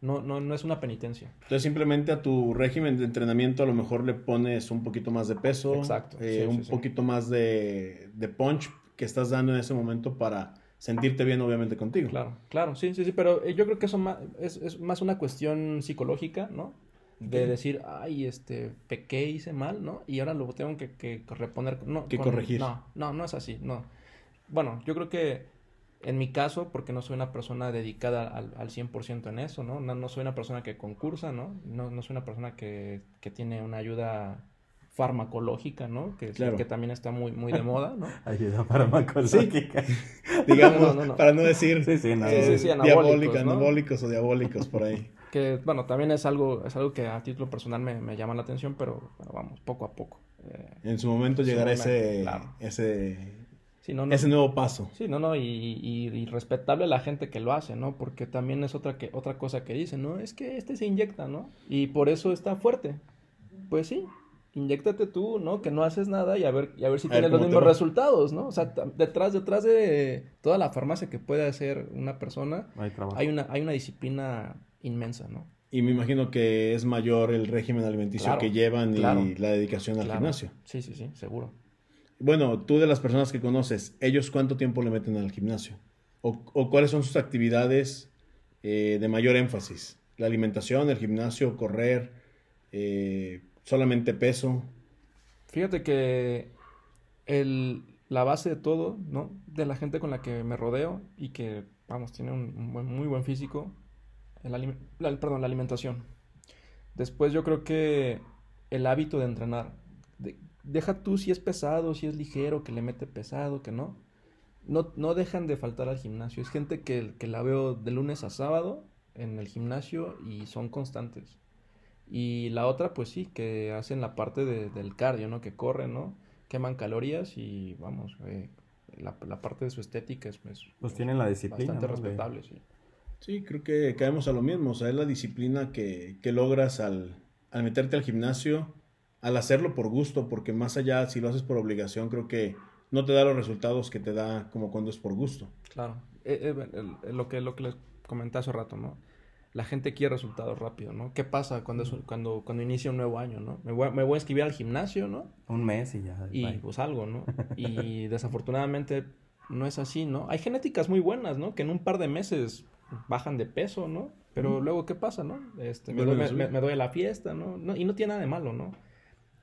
no, no, no es una penitencia. Entonces simplemente a tu régimen de entrenamiento a lo mejor le pones un poquito más de peso. Exacto. Eh, un poquito más de, de punch que estás dando en ese momento para sentirte bien obviamente contigo. Claro, claro, sí, sí, sí, pero eh, yo creo que eso es, es, más una cuestión psicológica, ¿no? De decir, ay, este, pequé, hice mal, ¿no? Y ahora lo tengo que, que reponer, no. Que corregir. No, no, no es así, no. Bueno, yo creo que en mi caso, porque no soy una persona dedicada al, al 100% en eso, ¿no? ¿no? ¿no? soy una persona que concursa, ¿no? No, no soy una persona que, que tiene una ayuda farmacológica, ¿no? Que, que también está muy, muy de moda, ¿no? Ayuda farmacológica. Digamos, para no decir sí, sí, eh, anabólicos, o diabólicos por ahí. Que, bueno, también es algo, es algo que a título personal me, me llama la atención, pero vamos, poco a poco. Eh, en su momento llegará ese, ese, ese nuevo paso. Sí, no, no, y, y, y, respetable a la gente que lo hace, ¿no? Porque también es otra, que, otra cosa que dicen, ¿no? Es que este se inyecta, ¿no? Y por eso está fuerte. Pues sí, inyectate tú, ¿no? Que no haces nada y a ver, y a ver si tienes los mismos resultados, ¿no? O sea, detrás, detrás de toda la farmacia que puede hacer una persona, hay, una, hay una disciplina inmensa, ¿no? Y me imagino que es mayor el régimen alimenticio que llevan y la dedicación al gimnasio. Sí, sí, sí, seguro. Bueno, tú de las personas que conoces, ¿ellos cuánto tiempo le meten al gimnasio? ¿O, o cuáles son sus actividades eh, de mayor énfasis? ¿La alimentación, el gimnasio, correr? Eh, solamente peso. Fíjate que el, la base de todo, ¿no? De la gente con la que me rodeo y que, vamos, tiene un, muy buen físico, el, perdón, la alimentación. Después yo creo que el hábito de entrenar. deja tú si es pesado, si es ligero, que le mete pesado, que no. No, no dejan de faltar al gimnasio. Es gente que, que la veo de lunes a sábado en el gimnasio y son constantes. Y la otra, pues sí, que hacen la parte de, del cardio, ¿no? Que corren, ¿no? Queman calorías y vamos, eh, la, la, parte de su estética es, pues, pues tienen la disciplina. Bastante respetable, sí. Sí, creo que caemos a lo mismo. O sea, es la disciplina que, que logras al, al meterte al gimnasio, al hacerlo por gusto, porque más allá, si lo haces por obligación, creo que no te da los resultados que te da como cuando es por gusto. Claro. Eh, eh, lo, que, lo que les comenté hace rato, ¿no? La gente quiere resultados rápidos, ¿no? ¿Qué pasa cuando, cuando, cuando inicia un nuevo año, ¿no? Me voy, a, me voy a inscribir al gimnasio, ¿no? Un mes y ya. Y pues algo, ¿no? Y desafortunadamente no es así, ¿no? Hay genéticas muy buenas, ¿no? Que en un par de meses bajan de peso, ¿no? Pero luego, ¿qué pasa, no? Este, me, doy, me, doy a la fiesta, ¿no? ¿no? Y no tiene nada de malo, ¿no?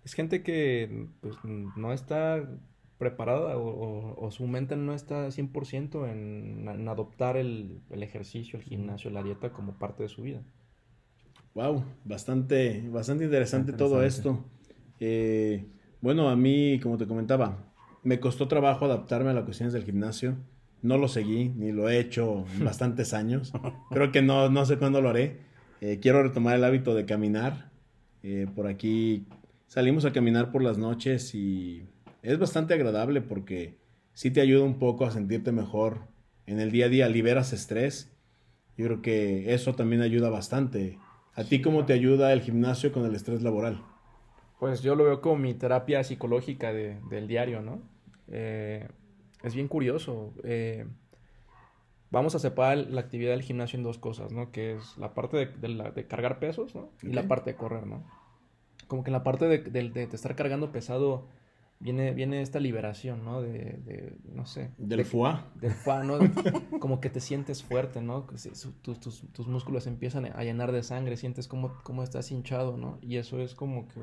Es gente que pues, no está preparada o, su mente no está 100% en, en adoptar el, el, ejercicio, el gimnasio, la dieta como parte de su vida. Wow, bastante, bastante interesante, todo esto. Eh, bueno, a mí, como te comentaba, me costó trabajo adaptarme a las cuestiones del gimnasio. No lo seguí, ni lo he hecho en bastantes años. Creo que no, no sé cuándo lo haré. Eh, quiero retomar el hábito de caminar. Eh, por aquí salimos a caminar por las noches y es bastante agradable porque sí te ayuda un poco a sentirte mejor en el día a día, liberas estrés. Yo creo que eso también ayuda bastante. ¿A ti cómo te ayuda el gimnasio con el estrés laboral? Pues yo lo veo como mi terapia psicológica del diario, ¿no? Eh, es bien curioso. Eh, vamos a separar la actividad del gimnasio en dos cosas, ¿no? Que es la parte de, cargar pesos, ¿no? Y la parte de correr, ¿no? Como que la parte de, de estar cargando pesado viene, viene esta liberación, ¿no? De, de no sé. Del foie. Del foie, ¿no? como que te sientes fuerte, ¿no? Tus, tus, tus, músculos empiezan a llenar de sangre, sientes como, como estás hinchado, ¿no? Y eso es como que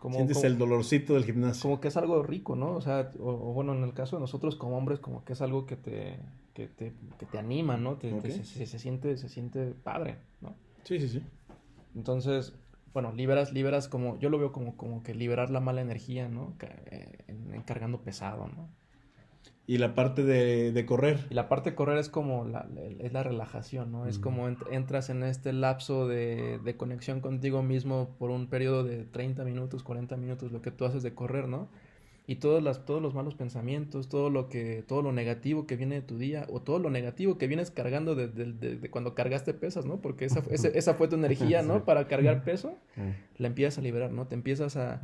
Como, Sientes como- el dolorcito del gimnasio. como que es algo rico, ¿no? O sea, o, o bueno, en el caso de nosotros como hombres, como que es algo que te, que te, que te anima, ¿no? Te- te- Ok. se, se- se siente, se siente padre, ¿no? Sí, sí, sí. Entonces, bueno, liberas, liberas como, yo lo veo como, como que liberar la mala energía, ¿no? Eh, en- en cargando pesado, ¿no? Y la parte de, de correr. Y la parte de correr es como la, es la relajación, ¿no? Es como ent- entras en este lapso de, de conexión contigo mismo por un periodo de 30 minutos, 40 minutos, lo que tú haces de correr, ¿no? Y todos, las, todos los malos pensamientos, todo lo que, todo lo negativo que viene de tu día, o todo lo negativo que vienes cargando de, de- de- de cuando cargaste pesas, ¿no? Porque esa, ese- esa fue tu energía, ¿no? Para cargar peso, la empiezas a liberar, ¿no? Te empiezas a,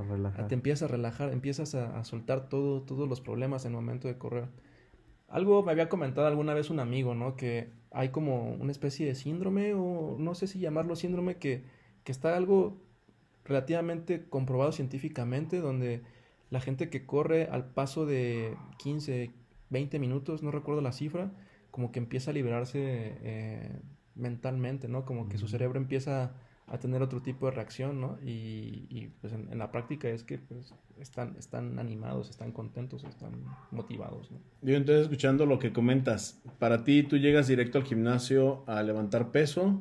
te empiezas a relajar, empiezas a, a soltar todo, todos los problemas en el momento de correr. Algo me había comentado alguna vez un amigo, ¿no? Que hay como una especie de síndrome, o no sé si llamarlo síndrome, que, que está algo relativamente comprobado científicamente, donde la gente que corre al paso de 15, 20 minutos, no recuerdo la cifra, como que empieza a liberarse eh, mentalmente, ¿no? Como que su cerebro empieza a tener otro tipo de reacción, ¿no? Y, y, pues en, en la práctica es que pues, están, están animados, están contentos, están motivados, ¿no? Yo entonces escuchando lo que comentas, para ti tú llegas directo al gimnasio a levantar peso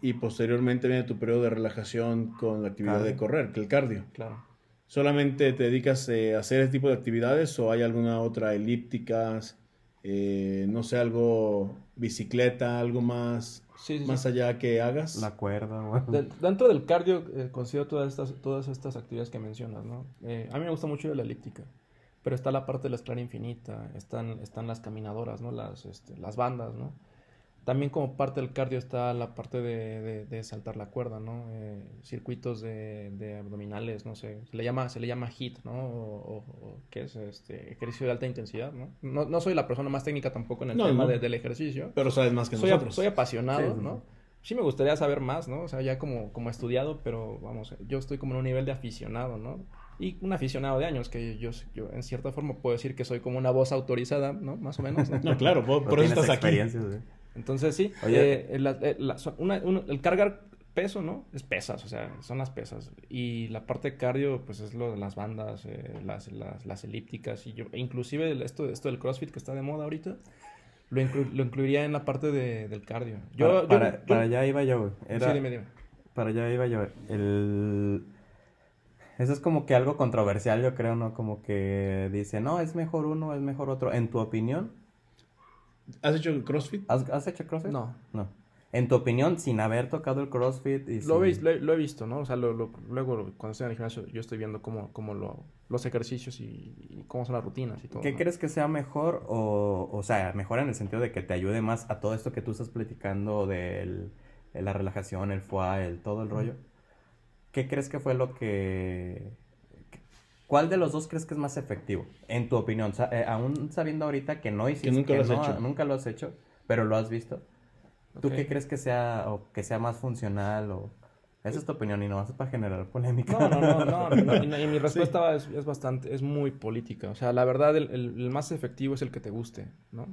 y posteriormente viene tu periodo de relajación con la actividad de correr, que el cardio. claro. ¿Solamente te dedicas eh, a hacer ese tipo de actividades o hay alguna otra elípticas, eh, no sé, algo bicicleta, algo más, Sí, sí, sí. más allá que hagas? La cuerda, güey. Del- dentro del cardio eh, considero todas estas, todas estas actividades que mencionas, ¿no? Eh, a mí me gusta mucho la elíptica, pero está la parte de la escalera infinita, están, están las caminadoras, ¿no? Las, este, las bandas, ¿no? También como parte del cardio está la parte de, de- de saltar la cuerda, ¿no? Eh, circuitos de, de abdominales, no sé, se le llama, se le llama HIIT, ¿no? O, o- o que es este ejercicio de alta intensidad, ¿no? No, no soy la persona más técnica tampoco en el No, tema no. de- del ejercicio, Pero sabes más que soy, nosotros. soy apasionado, Sí. ¿no? Sí me gustaría saber más, ¿no? O sea, ya como, como estudiado, pero vamos, yo estoy como en un nivel de aficionado, ¿no? Y un aficionado de años, que yo, yo en cierta forma puedo decir que soy como una voz autorizada, ¿no? Más o menos, ¿no? No, claro, por, No por eso estás aquí. Entonces sí, Oye. eh, la- eh, la- son- una- uno- el cargar peso, ¿no? Es pesas, o sea, son las pesas. Y la parte de cardio, pues es lo de las bandas, eh, las, las, las elípticas, y yo, e inclusive el- esto, esto del CrossFit que está de moda ahorita, lo, inclu- lo incluiría en la parte de- del cardio. Yo, para, yo- para, yo- para allá iba yo. Era- Sí, dime, dime. Para allá iba yo. El... Eso es como que algo controversial, yo creo, ¿no? Como que dice, no, es mejor uno, es mejor otro. En tu opinión, ¿Has hecho CrossFit? ¿has, has hecho CrossFit? No. No. En tu opinión, sin haber tocado el CrossFit y Lo, sin- veis- lo, he- lo he visto, ¿no? O sea, lo- lo- luego cuando estoy en el gimnasio yo estoy viendo cómo, cómo lo, los ejercicios y, y cómo son las rutinas y todo. ¿Qué ¿no? crees que sea mejor o, o sea, mejor en el sentido de que te ayude más a todo esto que tú estás platicando de la relajación, el foie, el todo el rollo? ¿Qué crees que fue lo que... ¿Cuál de los dos crees que es más efectivo? En tu opinión, Sa- eh, aún sabiendo ahorita que no hiciste, nunca lo has no- hecho. nunca lo has hecho, pero lo has visto. ¿Tú Ok. qué crees que sea o que sea más funcional o esa es tu opinión y no vas para generar polémica? No, no, no, no, no, y, y mi respuesta es, es bastante, es muy política. O sea, la verdad, el, el- el más efectivo es el que te guste, ¿no?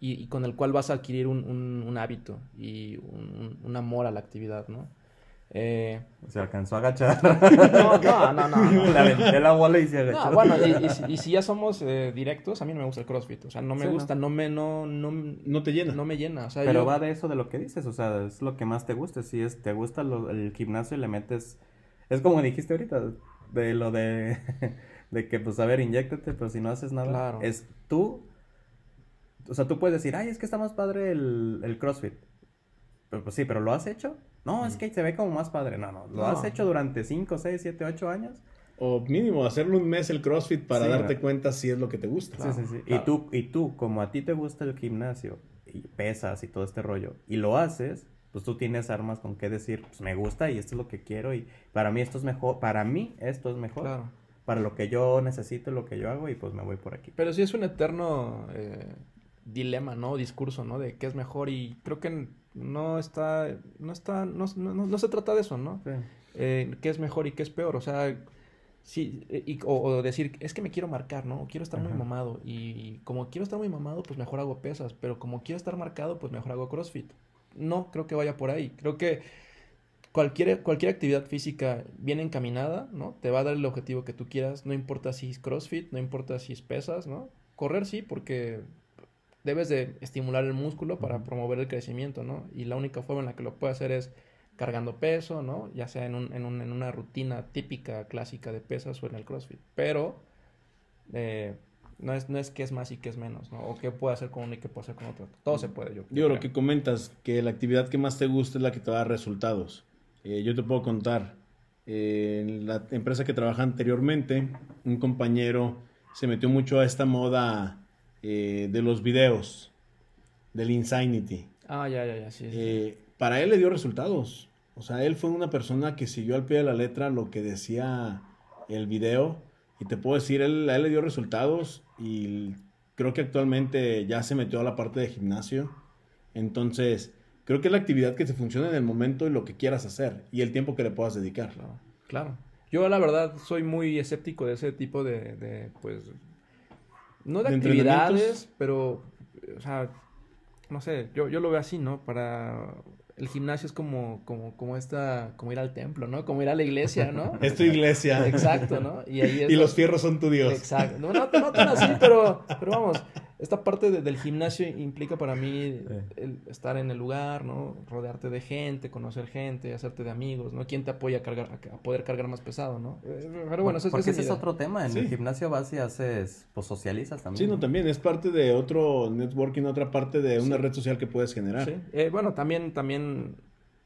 Y, y con el cual vas a adquirir un, un- un hábito y un- un amor a la actividad, ¿no? Eh, Se alcanzó a agachar. no, no, no, no. no. Le aventé la bola y se agachó. No, bueno, y, y si, y si ya somos eh, directos, a mí no me gusta el CrossFit. O sea, no me gusta, no, me, no, no, No te llena. no me llena. O sea, Pero yo- va de eso de lo que dices, o sea, es lo que más te gusta. Si es, te gusta lo- el gimnasio y le metes. Es como dijiste ahorita, de lo de, de que, pues, a ver, inyéctate, pero si no haces nada. Claro. Es tú. O sea, tú puedes decir, ay, es que está más padre el, el CrossFit. Pero, pues sí, pero ¿lo has hecho? No, es que se ve como más padre. No, no. ¿Lo No. has hecho durante 5, 6, 7, 8 años? O mínimo, hacerle un mes el CrossFit para Sí, darte cuenta si es lo que te gusta. Claro, sí, sí, sí. claro. Y tú, y tú, como a ti te gusta el gimnasio y pesas y todo este rollo, y lo haces, pues tú tienes armas con qué decir, pues me gusta y esto es lo que quiero y para mí esto es mejor, para mí esto es mejor, Claro. para lo que yo necesito y lo que yo hago y pues me voy por aquí. Pero sí es un eterno eh, dilema, ¿no? Discurso, ¿no? De qué es mejor y creo que no está, no está, no, no, no- no se trata de eso, ¿no? Sí. Eh, qué es mejor y qué es peor, o sea, sí, eh, y- o, o decir, es que me quiero marcar, ¿no? Quiero estar muy mamado y como quiero estar muy mamado, pues mejor hago pesas, pero como quiero estar marcado, pues mejor hago CrossFit. No, creo que vaya por ahí, creo que cualquier, cualquier actividad física bien encaminada, ¿no? Te va a dar el objetivo que tú quieras, no importa si es CrossFit, no importa si es pesas, ¿no? Correr sí, porque debes de estimular el músculo para promover el crecimiento, ¿no? Y la única forma en la que lo puedes hacer es cargando peso, ¿no? Ya sea en, un, en, un, en una rutina típica, clásica de pesas o en el CrossFit. Pero eh, no, es, no es que es más y que es menos, ¿no? O qué puede hacer con uno y qué puede hacer con otro. Todo se puede, yo Digo, lo que comentas, que la actividad que más te gusta es la que te da resultados. Eh, yo te puedo contar, eh, en la empresa que trabajaba anteriormente, un compañero se metió mucho a esta moda eh, de los videos, del Insanity. Ah, ya, ya, ya, sí. Eh, para él le dio resultados. O sea, él fue una persona que siguió al pie de la letra lo que decía el video. Y te puedo decir, él, a él le dio resultados y creo que actualmente ya se metió a la parte de gimnasio. Entonces, creo que es la actividad que te funciona en el momento y lo que quieras hacer y el tiempo que le puedas dedicar. Claro, claro. Yo la verdad soy muy escéptico de ese tipo de, de pues, no de, ¿De actividades, pero, o sea, no sé, yo, yo lo veo así, ¿no? Para el gimnasio es como, como, como esta, como ir al templo, ¿no? Como ir a la iglesia, ¿no? Es tu iglesia. Exacto, ¿no? Y ahí es Y lo- los fierros son tu Dios. Exacto. No, no, no tan así, pero, pero vamos, esta parte de- del gimnasio implica para mí el estar en el lugar, ¿no? Rodearte de gente, conocer gente, hacerte de amigos, ¿no? ¿Quién te apoya a, cargar, a poder cargar más pesado, ¿no? Eh, Pero bueno, eso, Porque ese es idea. otro tema. En Sí. el gimnasio vas y haces, pues socializas también. Sí, no, también es parte de otro networking, otra parte de una Sí. red social que puedes generar. Sí. Eh, bueno, también, también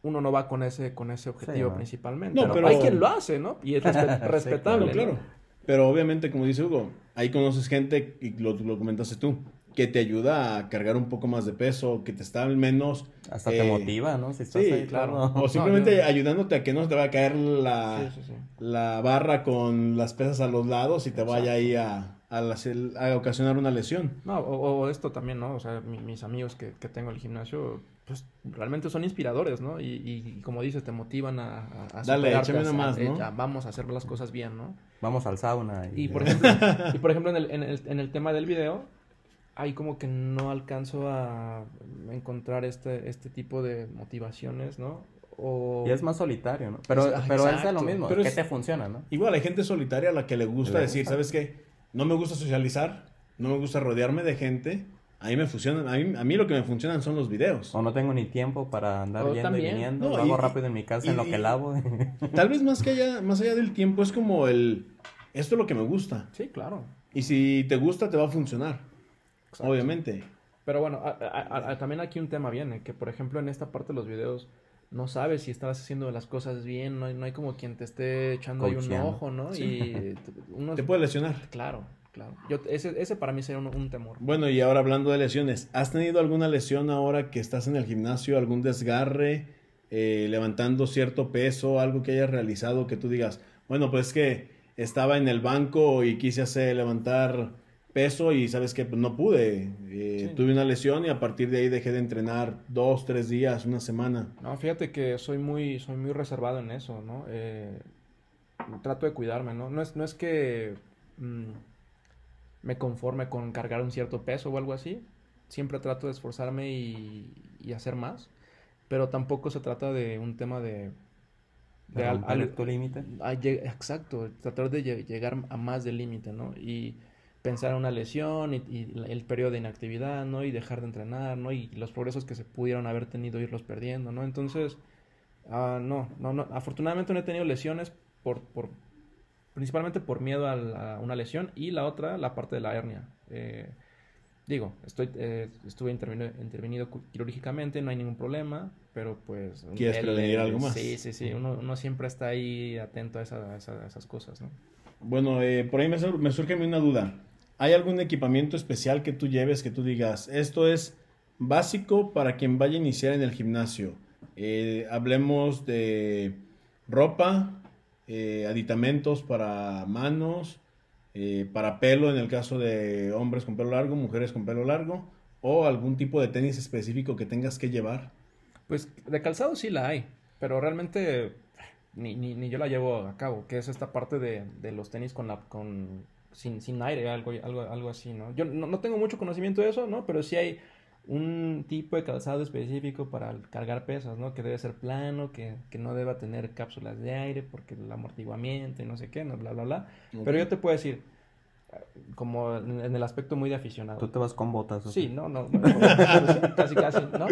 uno no va con ese, con ese objetivo principalmente. No, pero- Hay quien lo hace, ¿no? Y es respetable. Claro, ¿no? Pero obviamente, como dice Hugo, ahí conoces gente, y lo, lo comentaste tú, que te ayuda a cargar un poco más de peso, que te está al menos... Hasta eh, te motiva, ¿no? Si estás sí, ahí, claro. O simplemente yo- ayudándote a que no te va a caer la, Sí, sí, sí. la barra con las pesas a los lados y te vaya ahí a, a, la- a ocasionar una lesión. No, o, o esto también, ¿no? O sea, mi- mis amigos que, que tengo en el gimnasio, pues realmente son inspiradores, ¿no? Y, y- y como dices, te motivan a, a, a Dale, échame a- más, ¿no? a- vamos a hacer las cosas bien, ¿no? Vamos al sauna. Y por ejemplo, y por ejemplo en, el, en, el, en el tema del video, ahí como que no alcanzo a encontrar este, este tipo de motivaciones, ¿no? O... Y es más solitario, ¿no? Pero, Ah, pero es de lo mismo. Pero ¿Qué es- te funciona, no? Igual hay gente solitaria a la que le gusta Le decir, gusta. ¿sabes qué? No me gusta socializar, no me gusta rodearme de gente. A mí me funcionan, a mí, a mí lo que me funcionan son los videos. O no tengo ni tiempo para andar O yendo también. y viniendo. No, lo hago rápido en mi casa y- en lo que lavo. Tal vez más que allá, más allá del tiempo es como el, esto es lo que me gusta. Sí, claro. Y si te gusta, te va a funcionar. Exacto. Obviamente. Pero bueno, a- a- a- también aquí un tema viene, que por ejemplo en esta parte de los videos no sabes si estabas haciendo las cosas bien, no hay, no hay como quien te esté echando ahí un ojo, ¿no? Sí. Y uno... Te puede lesionar. Claro, claro. Yo, ese, ese para mí sería un, un temor. Bueno, y ahora hablando de lesiones, ¿has tenido alguna lesión ahora que estás en el gimnasio, algún desgarre, eh, levantando cierto peso, algo que hayas realizado que tú digas, bueno, pues que estaba en el banco y quise hacer levantar peso y sabes que no pude, eh, Sí. tuve una lesión y a partir de ahí dejé de entrenar dos, tres días, una semana. No, fíjate que soy muy, soy muy reservado en eso, ¿no? Eh, trato de cuidarme, ¿no? No es, no es que mm, me conforme con cargar un cierto peso o algo así. Siempre trato de esforzarme y, y hacer más. Pero tampoco se trata de un tema de... De al- romper al- tu límite. exacto, tratar de lle- llegar a más del límite, ¿no? Y pensar en una lesión y, el periodo de inactividad, ¿no? Y dejar de entrenar, ¿no? Y los progresos que se pudieron haber tenido, irlos perdiendo, ¿no? Entonces, ah, no, no, no, afortunadamente no he tenido lesiones por, por, principalmente por miedo a, la- a una lesión y la otra, la parte de la hernia. Eh, digo, estoy, eh, estuve intervenido, quirúrgicamente, no hay ningún problema, pero pues... ¿Quieres prevenir algo más? Sí, sí, sí, uno, uno siempre está ahí atento a, esa- a esa- a esas cosas, ¿no? Bueno, eh, por ahí me, sur- me surge a mí una duda. ¿Hay algún equipamiento especial que tú lleves que tú digas, esto es básico para quien vaya a iniciar en el gimnasio? Eh, hablemos de ropa, eh, aditamentos para manos, eh, para pelo en el caso de hombres con pelo largo, mujeres con pelo largo, o algún tipo de tenis específico que tengas que llevar. Pues de calzado sí la hay, pero realmente ni, ni, ni yo la llevo a cabo, que es esta parte de, de los tenis con la con sin, sin aire, algo, algo, algo así, ¿no? Yo no, no tengo mucho conocimiento de eso, ¿no? Pero sí hay, un tipo de calzado específico para cargar pesas, ¿no? Que debe ser plano, que, que no deba tener cápsulas de aire porque el amortiguamiento y no sé qué, no, bla, bla, bla. Pero yo te puedo decir, como en, el aspecto muy de aficionado. Tú te vas con botas. Sí, no, no, casi, casi, ¿no?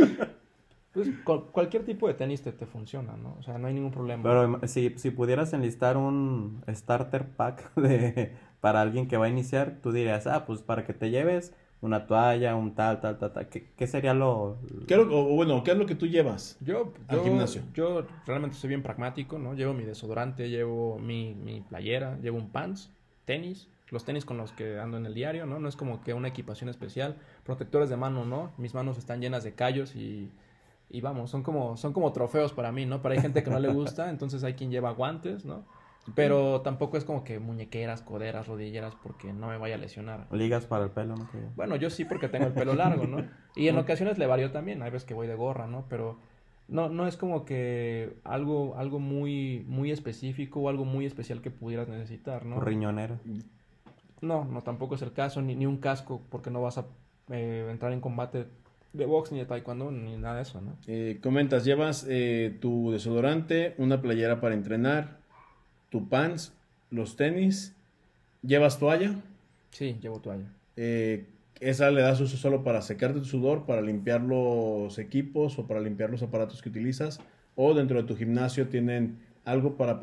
Pues cualquier tipo de tenis te, te, funciona, ¿no? O sea, no hay ningún problema. Pero si, si pudieras enlistar un starter pack de, para alguien que va a iniciar, tú dirías, ah, pues para que te lleves una toalla, un tal, tal, tal, tal. ¿Qué, sería lo, ¿Qué o, bueno, ¿qué es lo que tú llevas yo, al gimnasio? Yo realmente soy bien pragmático, ¿no? Llevo mi desodorante, llevo mi, mi playera, llevo un pants, tenis, los tenis con los que ando en el diario, ¿no? No es como que una equipación especial. Protectores de mano, ¿no? Mis manos están llenas de callos y, y vamos, son como, son como trofeos para mí, ¿no? Para hay gente que no le gusta, entonces hay quien lleva guantes, ¿no? Pero tampoco es como que muñequeras, coderas, rodilleras, porque no me vaya a lesionar. Ligas para el pelo, ¿no? Bueno, yo sí porque tengo el pelo largo, ¿no? Y en ocasiones le varío también, hay veces que voy de gorra, ¿no? Pero no, no es como que algo, algo muy, muy específico o algo muy especial que pudieras necesitar, ¿no? Riñonera. No, no, tampoco es el caso, ni, ni un casco, porque no vas a eh, entrar en combate de box ni de taekwondo ni nada de eso, ¿no? Eh, comentas, llevas eh, tu desodorante, una playera para entrenar, tu pants, los tenis, ¿llevas toalla? Sí, llevo toalla. ¿Esa le das uso solo para secarte tu sudor, para limpiar los equipos o para limpiar los aparatos que utilizas? ¿O dentro de tu gimnasio tienen algo para,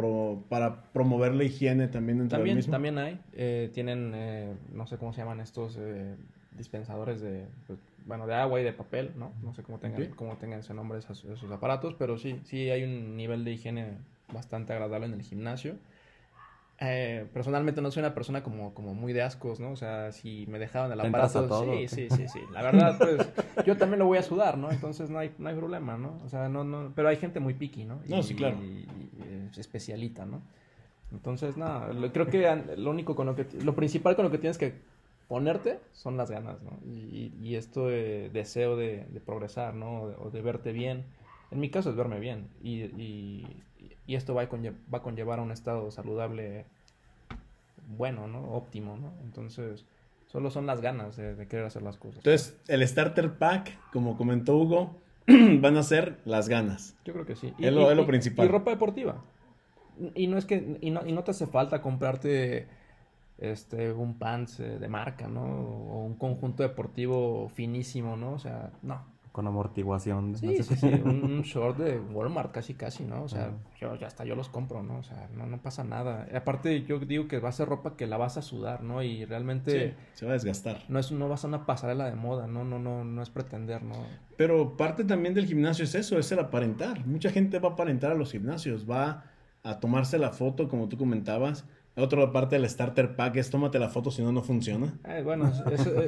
para promover la higiene también dentro también, del mismo? También hay. Eh, tienen, eh, no sé cómo se llaman estos eh, dispensadores de, pues, bueno, de agua y de papel, ¿no? No sé cómo tengan, cómo tengan ese nombre esos, esos, aparatos, pero sí, sí hay un nivel de higiene bastante agradable en el gimnasio. Eh, personalmente no soy una persona como, como muy de ascos, ¿no? O sea, si me dejaban el aparato, todo, sí, sí, sí, sí. La verdad, pues, yo también lo voy a sudar, ¿no? Entonces no hay, no hay problema, ¿no? O sea, no, no, pero hay gente muy picky, ¿no? No, sí, claro. Y, especialita, ¿no? Entonces, nada, creo que lo único con lo que, lo principal con lo que tienes que ponerte son las ganas, ¿no? Y, y esto de deseo de, de progresar, ¿no? O de, verte bien. En mi caso es verme bien. Y, y esto va a, va a conllevar a un estado saludable bueno, ¿no? Óptimo, ¿no? Entonces, solo son las ganas de, querer hacer las cosas. Entonces, el starter pack, como comentó Hugo, van a ser las ganas. Yo creo que sí. es, lo, principal. Y ropa deportiva. Y no es que, y no, y no te hace falta comprarte este, un pants eh, de marca, ¿no? O un conjunto deportivo finísimo, ¿no? O sea, no con amortiguación. Sí, sí, sí, un, short de Walmart casi casi, ¿no? O sea, yo ya hasta yo los compro, ¿no? O sea, no, no pasa nada. Aparte yo digo que va a ser ropa que la vas a sudar, ¿no? Y realmente... se va a desgastar. No, es, no vas a una pasarela de moda, ¿no? No, no, no es pretender, ¿no? Pero parte también del gimnasio es eso, es el aparentar. Mucha gente va a aparentar a los gimnasios, va a tomarse la foto, como tú comentabas, otra parte del starter pack es tómate la foto si no, no funciona. Eh, bueno, eso,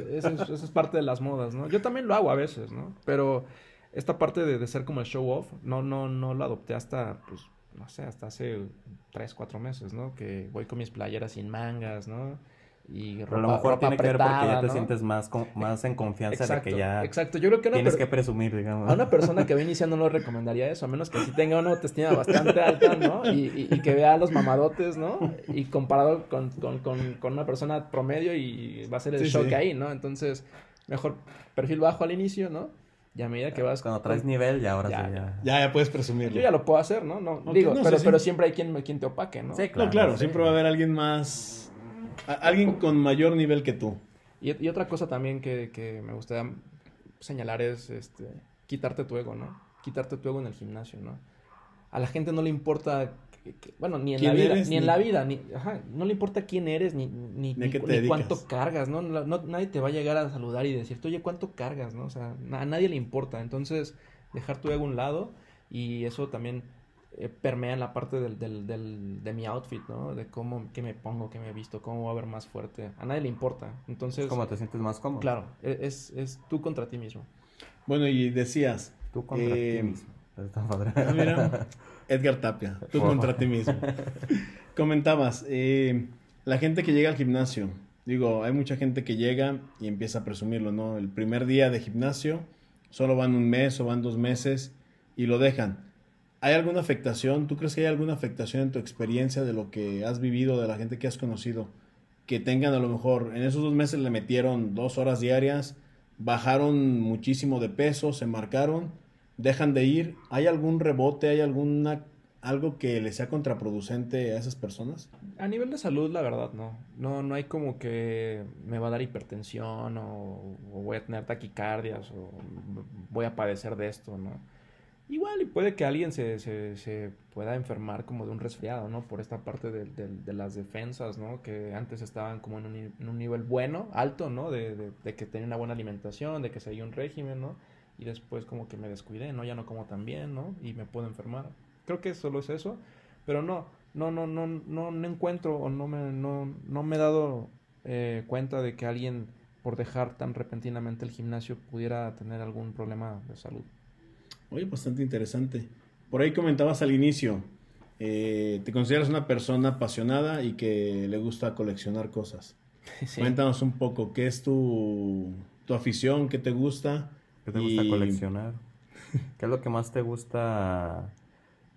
es parte de las modas, ¿no? Yo también lo hago a veces, ¿no? Pero esta parte de, de, ser como el show off, no, no, no lo adopté hasta, pues, no sé, hasta hace tres, cuatro meses, ¿no? Que voy con mis playeras sin mangas, ¿no? Y ropa, a lo mejor tiene que ver porque ya te sientes más, más en confianza de que ya exacto. Yo creo que tienes que presumir, digamos. A una persona que va iniciando no le recomendaría eso, a menos que sí tenga una autoestima bastante alta, ¿no? Y, y, que vea los mamadotes, ¿no? Y comparado con, con, con, una persona promedio y va a ser el shock ahí, ¿no? Entonces, mejor perfil bajo al inicio, ¿no? Y a medida que vas... Cuando traes nivel, ya ahora ya, sí, ya... ya... Ya, puedes presumirlo. Yo ya lo puedo hacer, ¿no? no digo, pero, pero siempre hay quien, quien te opaque, ¿no? Sí, claro. claro, siempre va a haber alguien más alguien con mayor nivel que tú. Y, otra cosa también que, me gustaría señalar es este, quitarte tu ego, ¿no? Quitarte tu ego en el gimnasio, ¿no? A la gente no le importa, bueno, ni en la vida, ni, en la vida, ni, ajá, no le importa quién eres, ni, ni, cuánto cargas, ¿no? Nadie te va a llegar a saludar y decirte, oye, ¿cuánto cargas, no? O sea, a nadie le importa. Entonces, dejar tu ego a un lado y eso también eh, permea en la parte del, del, del, de mi outfit, ¿no? De cómo, qué me pongo, qué me he visto, cómo va a ver más fuerte. A nadie le importa. Entonces... ¿Cómo te sientes más cómodo? Claro, e, es, es tú contra ti mismo. Bueno, y decías... Tú contra ti eh, mismo. Está padre. Ah, mira, Edgar Tapia, tú contra ti mismo. Comentabas, eh, la gente que llega al gimnasio, digo, hay mucha gente que llega y empieza a presumirlo, ¿no? El primer día de gimnasio, solo van un mes o van dos meses y lo dejan ¿Hay alguna afectación? ¿Tú crees que hay alguna afectación en tu experiencia de lo que has vivido, de la gente que has conocido? Que tengan a lo mejor, en esos dos meses le metieron dos horas diarias, bajaron muchísimo de peso, se marcaron, dejan de ir. ¿Hay algún rebote, hay alguna algo que le sea contraproducente a esas personas? A nivel de salud, la verdad, no. No, no hay como que me va a dar hipertensión o, o voy a tener taquicardias o voy a padecer de esto, ¿no? Igual y puede que alguien se, se, pueda enfermar como de un resfriado, ¿no? Por esta parte de, de, las defensas, ¿no? Que antes estaban como en un, en un nivel bueno, alto, ¿no? De, de, de que tenía una buena alimentación, de que seguía un régimen, ¿no? Y después como que me descuidé, ¿no? Ya no como tan bien, ¿no? Y me puedo enfermar. Creo que solo es eso, pero no, no, no, no, no, no encuentro o no me, no, no me he dado eh, cuenta de que alguien por dejar tan repentinamente el gimnasio pudiera tener algún problema de salud. Oye, bastante interesante. Por ahí comentabas al inicio, eh, te consideras una persona apasionada y que le gusta coleccionar cosas. Sí. Cuéntanos un poco, ¿qué es tu, tu afición? ¿Qué te gusta? ¿Qué te gusta y... coleccionar? ¿Qué es lo que más te gusta?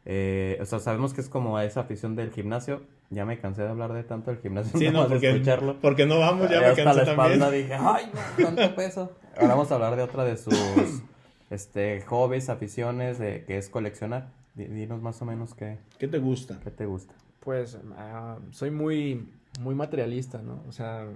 Eh, o sea, sabemos que es como esa afición del gimnasio. Ya me cansé de hablar de tanto del gimnasio. Sí, no, porque, escucharlo. porque no vamos, ya me cansé la espalda también. dije, ay, no, tanto peso. Ahora vamos a hablar de otra de sus este, hobbies, aficiones, de, que es coleccionar. Dinos más o menos qué. ¿Qué te gusta? ¿Qué te gusta? Pues uh, soy muy, muy materialista, ¿no? O sea...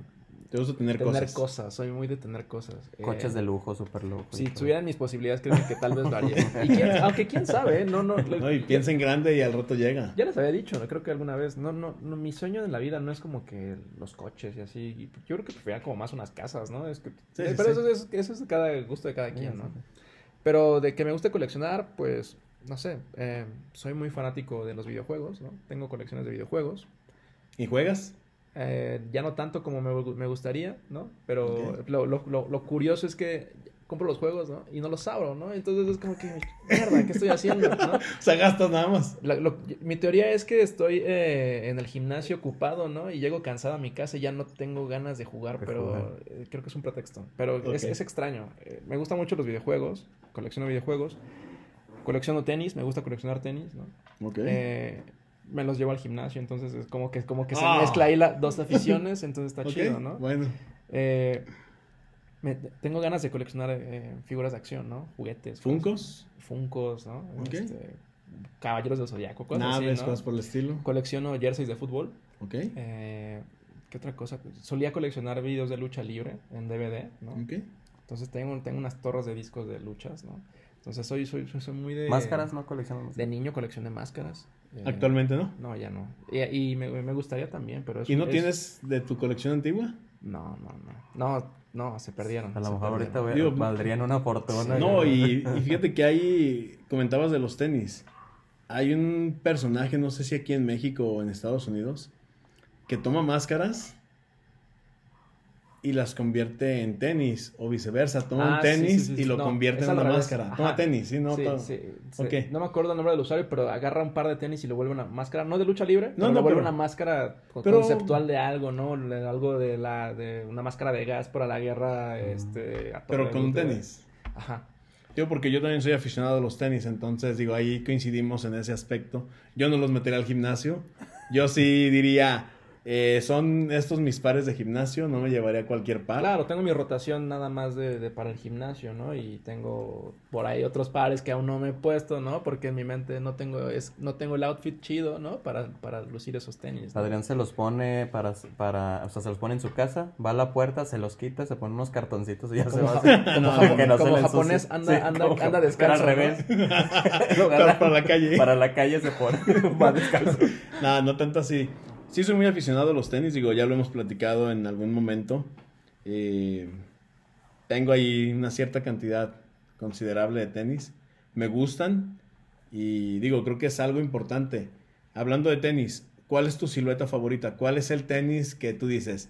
Te gusta tener, tener cosas. cosas. Soy muy de tener cosas. Coches eh, de lujo, súper lujo. Si tuvieran mis posibilidades, creo que tal vez lo haría. y quién, aunque quién sabe, ¿eh? no, no. Lo, no y piensa en grande y al rato llega. Ya les había dicho, ¿no? creo que alguna vez. No, no, no, mi sueño en la vida no es como que los coches y así. Yo creo que prefería como más unas casas, ¿no? Es que, sí, pero sí. Eso, es, eso es cada gusto de cada quien, sí, ¿no? Pero de que me guste coleccionar, pues, no sé, eh, soy muy fanático de los videojuegos, ¿no? Tengo colecciones de videojuegos. ¿Y juegas? Eh, ya no tanto como me, me gustaría, ¿no? Pero okay. lo, lo, lo, lo, curioso es que compro los juegos, ¿no? Y no los abro, ¿no? Entonces es como que, mierda, ¿qué estoy haciendo? ¿no? o sea, gastas nada más. mi teoría es que estoy eh, en el gimnasio ocupado, ¿no? Y llego cansado a mi casa y ya no tengo ganas de jugar, de pero jugar. Eh, creo que es un pretexto. Pero okay. es, es, extraño. Eh, me gustan mucho los videojuegos, colecciono videojuegos. Colecciono tenis, me gusta coleccionar tenis, ¿no? Ok. Eh, me los llevo al gimnasio, entonces es como que, como que se oh. mezcla ahí las dos aficiones, entonces está okay. chido, ¿no? Bueno. Eh, me, tengo ganas de coleccionar eh, figuras de acción, ¿no? Juguetes. ¿Funcos? Funcos, ¿no? Okay. Este, caballeros del Zodiaco, cosas Naves, así, ¿no? cosas por el estilo. Colecciono jerseys de fútbol. Ok. Eh, ¿Qué otra cosa? Solía coleccionar videos de lucha libre en DVD, ¿no? Ok. Entonces tengo, tengo unas torres de discos de luchas, ¿no? Entonces soy, soy, soy, muy de... ¿Máscaras no coleccionas? De niño coleccioné máscaras. Eh, ¿Actualmente no? No, ya no. Y, y me, me, gustaría también, pero... Es, ¿Y no es... tienes de tu colección antigua? No, no, no. No, no, se perdieron. A lo mejor ahorita Digo, valdrían una fortuna. No, y, y, fíjate que hay... Comentabas de los tenis. Hay un personaje, no sé si aquí en México o en Estados Unidos, que toma máscaras y las convierte en tenis o viceversa. Toma Ah, un tenis sí, sí, sí, y lo no, convierte en una revés. máscara. Ajá. Toma tenis, sí, no Sí, todo. sí, sí. Ok. No me acuerdo el nombre del usuario, pero agarra un par de tenis y lo vuelve una máscara, no de lucha libre, No, pero no, lo vuelve pero- una máscara co- pero- conceptual de algo, ¿no? De algo de la, de una máscara de gas para la guerra, este... Mm. Pero todo con un tenis. Ajá. Digo, porque yo también soy aficionado a los tenis, entonces digo, ahí coincidimos en ese aspecto. Yo no los metería al gimnasio. Yo sí diría, eh, son estos mis pares de gimnasio, no me llevaría a cualquier par. Claro, tengo mi rotación nada más de, de para el gimnasio, ¿no? Y tengo por ahí otros pares que aún no me he puesto, ¿no? Porque en mi mente no tengo es no tengo el outfit chido, ¿no? Para, para lucir esos tenis. ¿no? Adrián se los pone para, para, o sea, se los pone en su casa, va a la puerta, se los quita, se pone unos cartoncitos y ya se va. como, No, japo- que no se como japonés ensucie. anda, Sí, anda, como- anda descalzo. Pero al revés. Para la calle. Para la calle se pone, va descalzo. No, no tanto así. Sí soy muy aficionado a los tenis, digo, ya lo hemos platicado en algún momento. Eh, tengo ahí una cierta cantidad considerable de tenis. Me gustan y digo, creo que es algo importante. Hablando de tenis, ¿cuál es tu silueta favorita? ¿Cuál es el tenis que tú dices?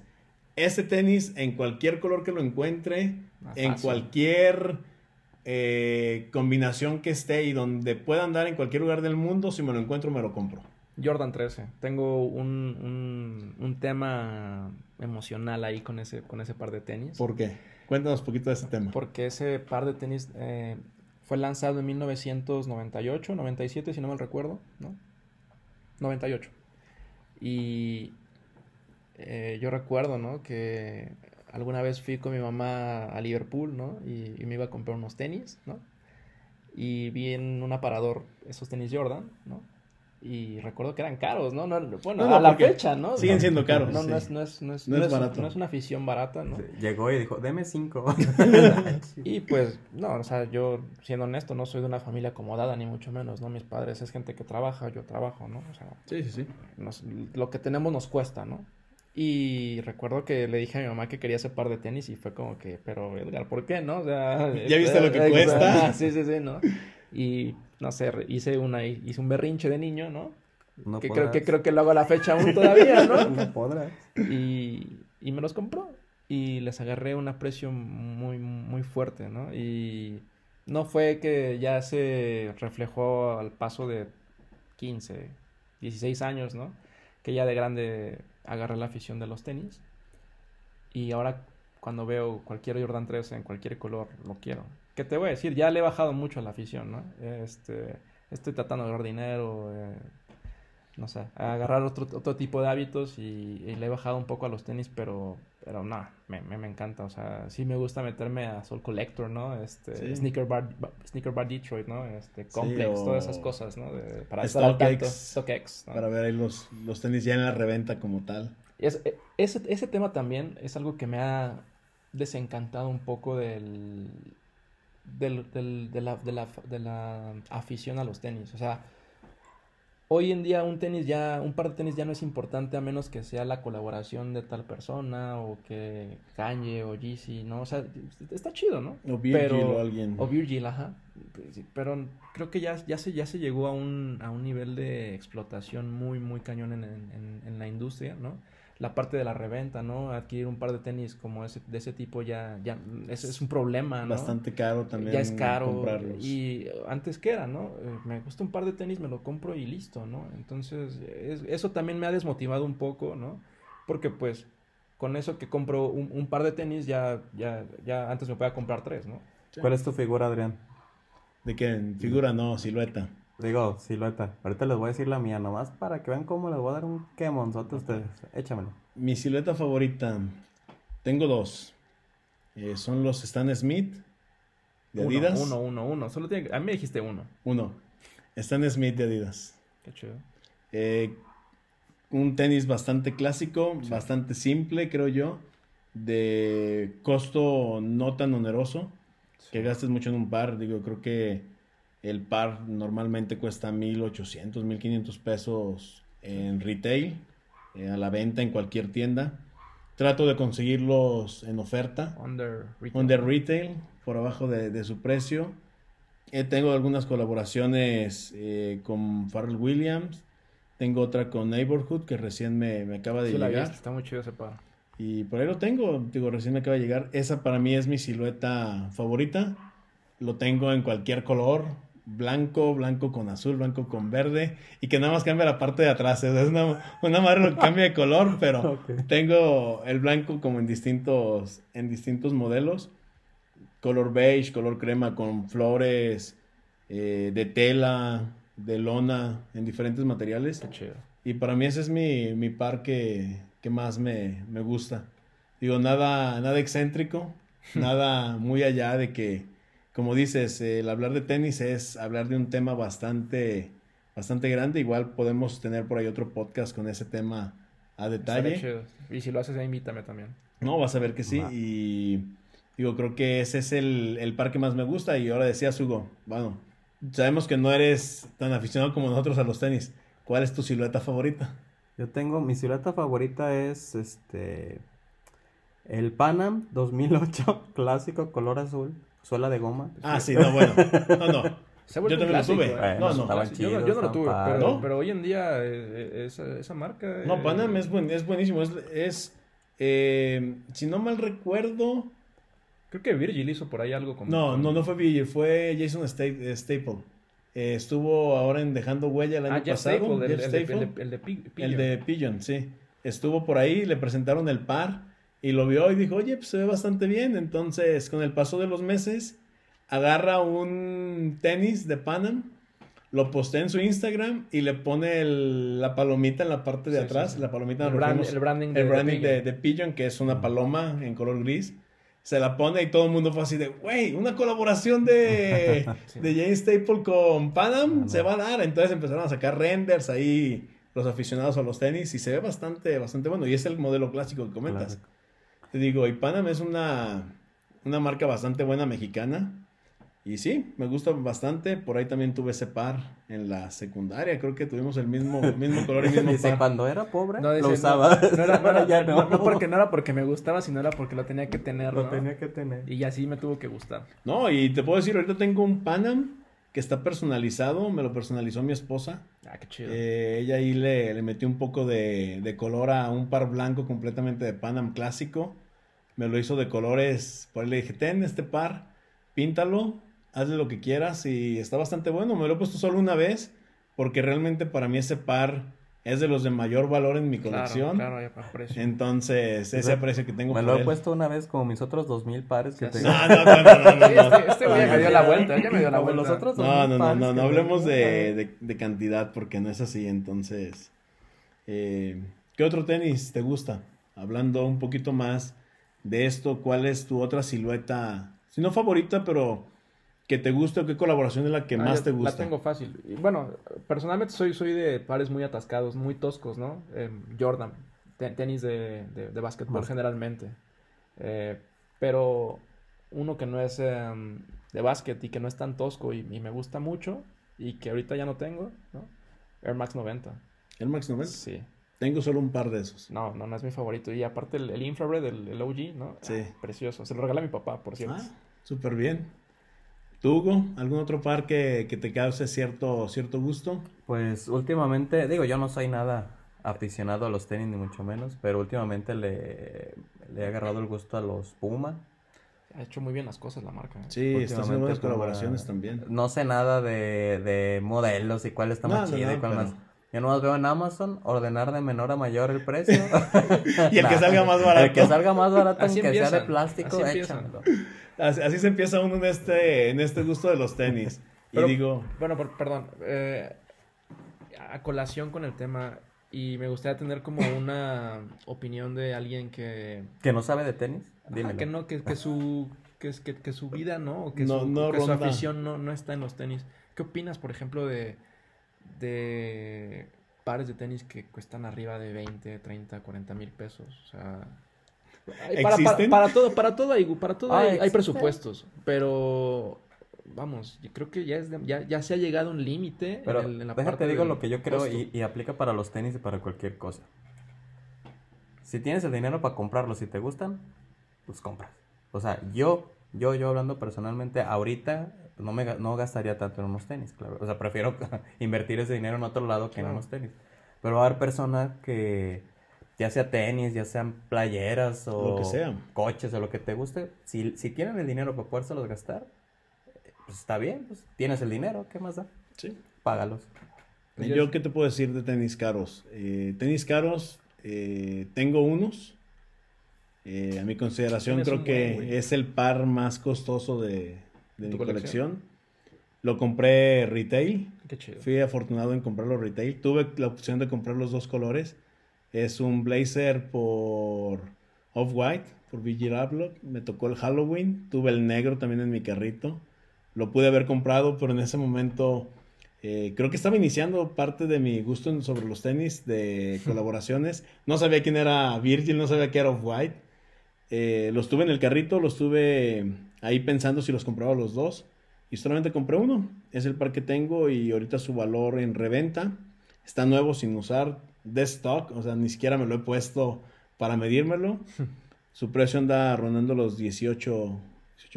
Este tenis en cualquier color que lo encuentre, en fácil. cualquier eh, combinación que esté y donde pueda andar en cualquier lugar del mundo, si me lo encuentro me lo compro. Jordan 13. Tengo un, un, un tema emocional ahí con ese, con ese par de tenis. ¿Por qué? Cuéntanos un poquito de ese tema. Porque ese par de tenis eh, fue lanzado en 1998, 97, si no mal recuerdo, ¿no? 98. Y eh, yo recuerdo, ¿no? Que alguna vez fui con mi mamá a Liverpool, ¿no? Y, y me iba a comprar unos tenis, ¿no? Y vi en un aparador esos tenis Jordan, ¿no? Y recuerdo que eran caros, ¿no? no bueno, No, no, a la fecha, ¿no? siguen siendo caros, No, sí. no, es, no, es, no, es, No no es barato. no es una afición barata, ¿no? Llegó y dijo, deme cinco. Y pues, no, o sea, yo, siendo honesto, no soy de una familia acomodada, ni mucho menos, ¿no? Mis padres es gente que trabaja, yo trabajo, ¿no? O sea, Sí, sí, sí. nos- lo que tenemos nos cuesta, ¿no? Y recuerdo que le dije a mi mamá que quería ese par de tenis y fue como que, pero Edgar, ¿por qué, no? O sea, ¿Ya viste lo que cuesta? Sí, sí, sí, ¿no? Y, no sé, hice una, hice un berrinche de niño, ¿no? No que, creo, que creo que lo hago a la fecha aún todavía, ¿no? No podrás. y, y me los compró y les agarré un aprecio muy, muy fuerte, ¿no? Y no fue que ya se reflejó al paso de 15, 16 años, ¿no? Que ya de grande agarré la afición de los tenis y ahora cuando veo cualquier Jordan 3 en cualquier color, lo quiero. ¿Qué te voy a decir? Ya le he bajado mucho a la afición, ¿no? Este, estoy tratando de ahorrar dinero, eh, no sé, agarrar otro, otro tipo de hábitos y, y le he bajado un poco a los tenis, pero, pero no, me, me, me encanta, o sea, sí me gusta meterme a Soul Collector, ¿no? Este, Sí. Sneaker Bar, Sneaker Bar Detroit, ¿no? Este, Complex, o todas esas cosas, ¿no? De- para estar al tanto. StockX, ¿no? Para ver ahí los, los tenis ya en la reventa como tal. Es- e- ese, ese tema también es algo que me ha desencantado un poco del, del, del- de, la, de, la, de la afición a los tenis. O sea, hoy en día un tenis ya, un par de tenis ya no es importante a menos que sea la colaboración de tal persona o que Kanye o Yeezy, ¿no? O sea, está chido, ¿no? O Virgil o alguien. O Virgil, ajá. Pero creo que ya, ya, se, ya se llegó a un, a un nivel de explotación muy, muy cañón en, en- en la industria, ¿no? La parte de la reventa, ¿no? Adquirir un par de tenis como ese, de ese tipo ya, ya es, es un problema, ¿no? Bastante caro también. ya es caro. comprarlos. Y antes que era, ¿no? Eh, me gusta un par de tenis, me lo compro y listo, ¿no? Entonces, es- eso también me ha desmotivado un poco, ¿no? Porque pues con eso que compro un, un par de tenis ya, ya, ya antes me podía comprar tres, ¿no? ¿Cuál es tu figura, Adrián? ¿De qué? Figura no, silueta. Digo, silueta. Ahorita les voy a decir la mía, nomás para que vean cómo les voy a dar un quemonzote a ustedes. Échamelo. Mi silueta favorita. Tengo dos. Eh, son los Stan Smith de Uno, Adidas. Uno, uno, uno. Solo tiene que- A mí me dijiste uno. Uno. Stan Smith de Adidas. Qué chido. Eh, un tenis bastante clásico, bastante simple, creo yo. De costo no tan oneroso. Que gastes mucho en un par. Digo, creo que el par normalmente cuesta 1800, 1500 pesos en retail. eh, a la venta en cualquier tienda. Trato de conseguirlos en oferta. Under retail. Under retail, por abajo de, de su precio. Eh, tengo algunas colaboraciones eh, con Pharrell Williams. Tengo otra con Neighborhood que recién me, me acaba de Sí, la llegar. viste, está muy chido ese par. Y por ahí lo tengo, digo, recién me acaba de llegar. Esa para mí es mi silueta favorita. Lo tengo en cualquier color. Blanco, blanco con azul, blanco con verde. Y que nada más cambia la parte de atrás. o sea, Es una, una madre que cambia de color, pero tengo el blanco como en distintos, en distintos modelos. Color beige, color crema con flores eh, de tela, de lona, en diferentes materiales. Qué chido. Y para mí ese es mi, mi par que, que más me, me gusta. Digo, nada, nada excéntrico, nada muy allá de que, como dices, el hablar de tenis es hablar de un tema bastante, bastante grande. Igual podemos tener por ahí otro podcast con ese tema a detalle. chido. Y si lo haces, ahí invítame también. No, vas a ver que sí. Y digo, creo que ese es el, el par que más me gusta. Y ahora decías, Hugo, bueno, sabemos que no eres tan aficionado como nosotros a los tenis. ¿Cuál es tu silueta favorita? Yo tengo, mi silueta favorita es este el Panam 2008 clásico color azul, suela de goma. Ah, sí, no, bueno. No, no. Se ha Yo también lo clásico, tuve. ¿eh? No, no. estaban Yo, no- yo no chidos, lo tuve, pero, padres. pero hoy en día eh, eh, esa, esa marca... No, eh, Panam es, buen, es buenísimo. Es, es, eh, si no mal recuerdo. Creo que Virgil hizo por ahí algo como... No, no, no fue Vigil, fue Jason Sta- eh, Staple. Eh, estuvo ahora en Dejando Huella el año Ah, pasado. Staple, el, el de- Staple. el de, el de El de Pigeon, sí. Estuvo por ahí, le presentaron el par y lo vio y dijo, oye, pues se ve bastante bien. Entonces, con el paso de los meses, agarra un tenis de Panam, lo postea en su Instagram y le pone el- la palomita en la parte de Sí, atrás. sí, sí. La palomita El brand- el branding de- el branding de, Pigeon. de Pigeon, que es una paloma en color gris. Se la pone y todo el mundo fue así de, güey, una colaboración de, de James Staple con Panam no. se va a dar. Entonces empezaron a sacar renders ahí los aficionados a los tenis y se ve bastante, bastante bueno. Y es el modelo clásico que comentas. Clásico. Te digo, y Panam es una, una marca bastante buena mexicana. Y sí, me gusta bastante. Por ahí también tuve ese par en la secundaria. Creo que tuvimos el mismo, mismo color y mismo Dice, par. cuando era pobre, No, lo dice, usaba. No, no era, no, era- ya no- no porque, no era porque me gustaba, sino era porque lo tenía que tener, Lo ¿no? tenía que tener. Y así me tuvo que gustar. No, y te puedo decir, ahorita tengo un Panam que está personalizado. Me lo personalizó mi esposa. Ah, qué chido. Eh, ella ahí le, le metió un poco de, de color a un par blanco completamente de Panam clásico. Me lo hizo de colores. Por ahí le dije, ten este par, píntalo, hazle lo que quieras. Y está bastante bueno. Me lo he puesto solo una vez. Porque realmente para mí ese par es de los de mayor valor en mi Claro, colección. Claro, ya para precio. Entonces, ese aprecio que tengo Me por lo he puesto una vez como mis otros dos mil pares que Ya tengo. No, no, no, no, no, no, Sí, no. este, güey ya me dio la vuelta, ya me dio la vuelta. los otros dos No, mil no, no, no, no hablemos de, de- de cantidad porque no es así. Entonces, eh, ¿qué otro tenis te gusta? Hablando un poquito más de esto, ¿cuál es tu otra silueta? Si no favorita, pero que te guste o qué colaboración es la que Ah, más te gusta. La tengo fácil. Bueno, personalmente soy, soy de pares muy atascados, muy toscos, ¿no? Eh, Jordan, te- tenis de, de, de básquetbol Básquet. generalmente. Eh, pero uno que no es em, de básquet y que no es tan tosco y, y me gusta mucho y que ahorita ya no tengo, ¿no? Air Max 90. ¿El Max 90? Sí. Tengo solo un par de esos. No, no, no es mi favorito. Y aparte el, el infrared, el, el OG, ¿no? Sí. Ah, precioso. Se lo regala a mi papá, por cierto. Ah, súper bien. ¿Tú, Hugo? ¿Algún otro par que, que te cause cierto, cierto gusto? Pues últimamente, digo, yo no soy nada aficionado a los tenis, ni mucho menos, pero últimamente le, le he agarrado el gusto a los Puma. Ha hecho muy bien las cosas la marca. ¿eh? Sí, está haciendo buenas colaboraciones también. No sé nada de, de modelos y cuál está más No, no, chido y cuál pero- más. Yo nomás veo en Amazon ordenar de menor a mayor el precio. Y el que salga más barato. El que salga más barato, Así aunque sea de empiezan, plástico, así empiezan. échamelo. Así, así se empieza uno en este, en este gusto de los tenis. Y digo, Bueno, por- perdón. eh, a colación con el tema, y me gustaría tener como una opinión de alguien que. Que no sabe de tenis, dímelo. que no, que, que su. Que, que, que su vida, ¿no? O que, No- su, no que su afición no, no está en los tenis. ¿Qué opinas, por ejemplo, de. De pares de tenis que cuestan arriba de 20, 30, 40 mil pesos? O sea. hay- Para, para, ¿Existen? para todo, para todo hay, para todo Ah, hay, hay presupuestos. Pero. Vamos, yo creo que ya, es de- ya, ya se ha llegado a un límite Pero en, el- en la déjate parte digo lo que yo creo y, y aplica para los tenis y para cualquier cosa. Si tienes el dinero para comprarlos y te gustan, pues compras. O sea, yo, yo, yo hablando personalmente, ahorita no me no gastaría tanto en unos tenis, claro. O sea, prefiero invertir ese dinero en otro lado que en Claro. unos tenis. Pero va a haber personas que, ya sea tenis, ya sean playeras o Lo que sea. coches o lo que te guste, si, si tienen el dinero para podérselos gastar, pues está bien, pues tienes el dinero, ¿qué más da? sí. Págalos. ¿Y yo qué te puedo decir de tenis caros? Eh, tenis caros, eh, tengo unos. Eh, a mi consideración creo que buen, es el par más costoso de, de ¿Tu mi colección? colección. Lo compré retail. Qué chido. Fui afortunado en comprarlo retail. Tuve la opción de comprar los dos colores. Es un blazer por Off-White, por Vigil Abloh. Me tocó el Halloween. Tuve el negro también en mi carrito. Lo pude haber comprado, pero en ese momento eh, creo que estaba iniciando parte de mi gusto en- sobre los tenis de colaboraciones. No sabía quién era Virgil, no sabía qué era Off-White. Eh, los tuve en el carrito, los tuve ahí pensando si los compraba los dos. Y solamente compré uno. Es el par que tengo y ahorita su valor en reventa. Está nuevo sin usar. De stock. O sea, ni siquiera me lo he puesto para medírmelo. Su precio anda rondando los 18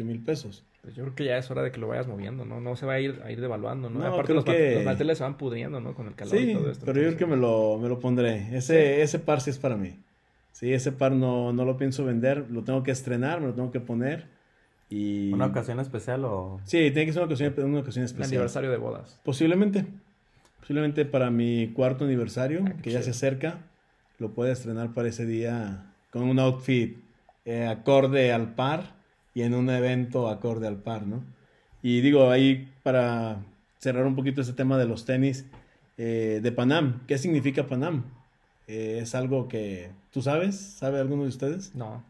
mil pesos. Pues yo creo que ya es hora de que lo vayas moviendo, ¿no? No se va a ir, a ir devaluando, ¿no? No, Aparte los, que- los manteles se van pudriendo, ¿no? Con el calor Sí, y todo esto. pero yo creo que me lo, me lo pondré. Ese, ese par sí es para mí. Sí, ese par no, no lo pienso vender. Lo tengo que estrenar, me lo tengo que poner. Y... ¿Una ocasión especial o...? Sí, tiene que ser una ocasión, una ocasión especial. aniversario de bodas. Posiblemente. Posiblemente para mi cuarto aniversario, Ah, que ya se acerca, lo puede estrenar para ese día con un outfit eh, acorde al par y en un evento acorde al par, ¿no? Y digo, ahí para cerrar un poquito ese tema de los tenis eh, de Panam. ¿Qué significa Panam? Eh, ¿Es algo que tú sabes? ¿Sabe alguno de ustedes? No.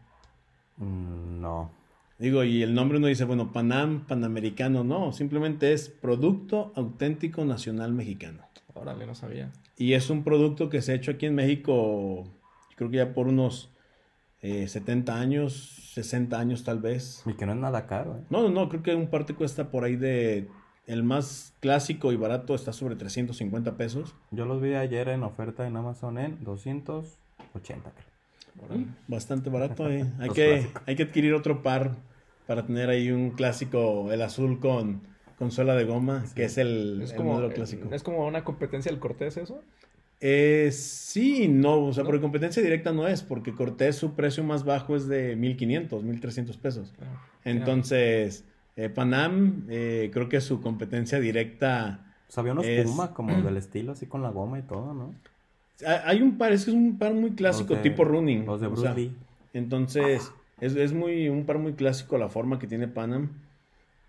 Mm, no. Digo, y el nombre uno dice, bueno, Panam, Panamericano, no, simplemente es Producto Auténtico Nacional Mexicano. Órale, no sabía. Y es un producto que se ha hecho aquí en México, creo que ya por unos eh, 70 años, 60 años tal vez. Y que no es nada caro, ¿eh? No, no, no, creo que un parte cuesta por ahí de... El más clásico y barato está sobre 350 pesos. Yo los vi ayer en oferta en Amazon en 280, creo. Bastante barato, eh. Hay, que, hay que adquirir otro par para tener ahí un clásico, el azul con, con suela de goma, que es el, Es el como, modelo clásico. es como una competencia del Cortés eso. Eh, sí no, o sea, ¿No? por competencia directa no es, porque Cortés su precio más bajo es de 1500, 1300 pesos. Ah, Entonces, eh, Panam, eh, creo que su competencia directa. Pues había unos Es- Puma como del estilo, así con la goma y todo, ¿no? ha- Hay un par, es que es un par muy clásico, de- tipo running. Los de o Bruce sea, Lee. Entonces, es, es muy, un par muy clásico la forma que tiene Panam.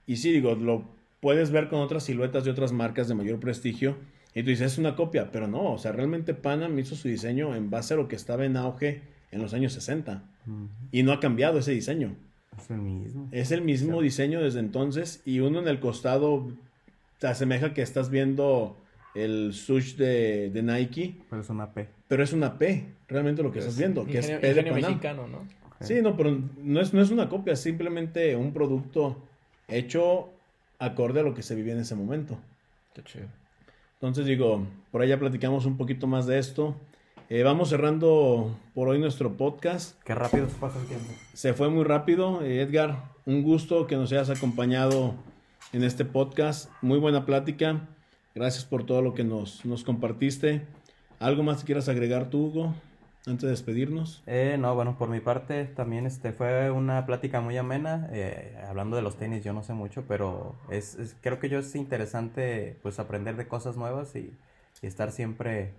Y sí, digo, lo puedes ver con otras siluetas de otras marcas de mayor prestigio. Y tú dices, es una copia, pero no, o sea, realmente Panam hizo su diseño en base a lo que estaba en auge en los años 60. Ujú. Y no ha cambiado ese diseño. Es el mismo. Es el mismo diseño desde entonces y uno en el costado te asemeja que estás viendo el sush de, de Nike, Pero es una P. pero es una P, realmente lo que estás viendo, que es P de Panam. mexicano, ¿no? Sí, no, pero no es, no es una copia, es simplemente un producto hecho acorde a lo que se vivía en ese momento. Qué chido. Entonces digo, por ahí ya platicamos un poquito más de esto. Eh, vamos cerrando por hoy nuestro podcast. Qué rápido se pasa el tiempo. Se fue muy rápido. Eh, Edgar, un gusto que nos hayas acompañado en este podcast. Muy buena plática. Gracias por todo lo que nos, nos compartiste. ¿Algo más que quieras agregar tú, Hugo, antes de despedirnos? Eh, no, bueno, por mi parte también este fue una plática muy amena. eh, hablando de los tenis, yo no sé mucho, pero es, es- creo que yo es interesante pues aprender de cosas nuevas y, y estar siempre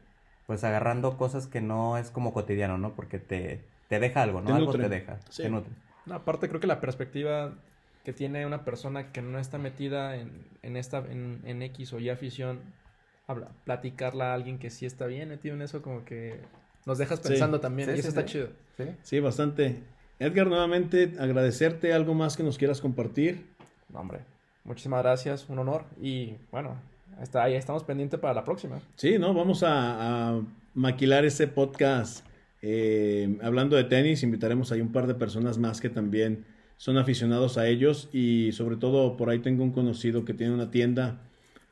pues agarrando cosas que no es como cotidiano, ¿no? Porque te, te deja algo, ¿no? Te algo te deja, Sí. te nutre. No, aparte creo que la perspectiva que tiene una persona que no está metida en, en esta en, en X o Y afición, habla, platicarla a alguien que sí está bien metido en eso, como que nos dejas Sí. pensando también, Sí, y eso sí, está sí. chido. ¿Sí? Sí, bastante. Edgar, nuevamente agradecerte. ¿Algo más que nos quieras compartir? No, hombre, muchísimas gracias, un honor, y bueno, está ahí, estamos pendientes para la próxima. Sí, ¿no? Vamos a, a maquilar ese podcast eh, hablando de tenis. Invitaremos ahí un par de personas más que también son aficionados a ellos y sobre todo por ahí tengo un conocido que tiene una tienda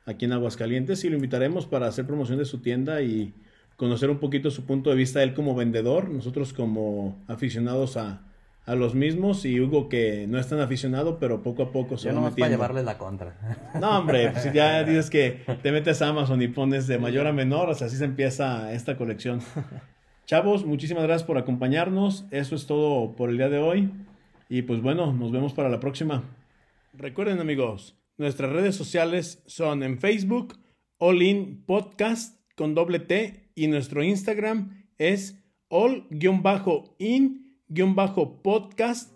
aquí en Aguascalientes y lo invitaremos para hacer promoción de su tienda y conocer un poquito su punto de vista él como vendedor, nosotros como aficionados a, a los mismos y Hugo que no es tan aficionado pero poco a poco se Yo va nomás para metiendo. llevarles la contra. No, hombre, pues si ya dices que te metes a Amazon y pones de mayor a menor, o sea, así se empieza esta colección. Chavos, muchísimas gracias por acompañarnos. Eso es todo por el día de hoy. Y pues bueno, nos vemos para la próxima. Recuerden amigos, nuestras redes sociales son en Facebook, All In Podcast con doble T y nuestro Instagram es all-in-podcast.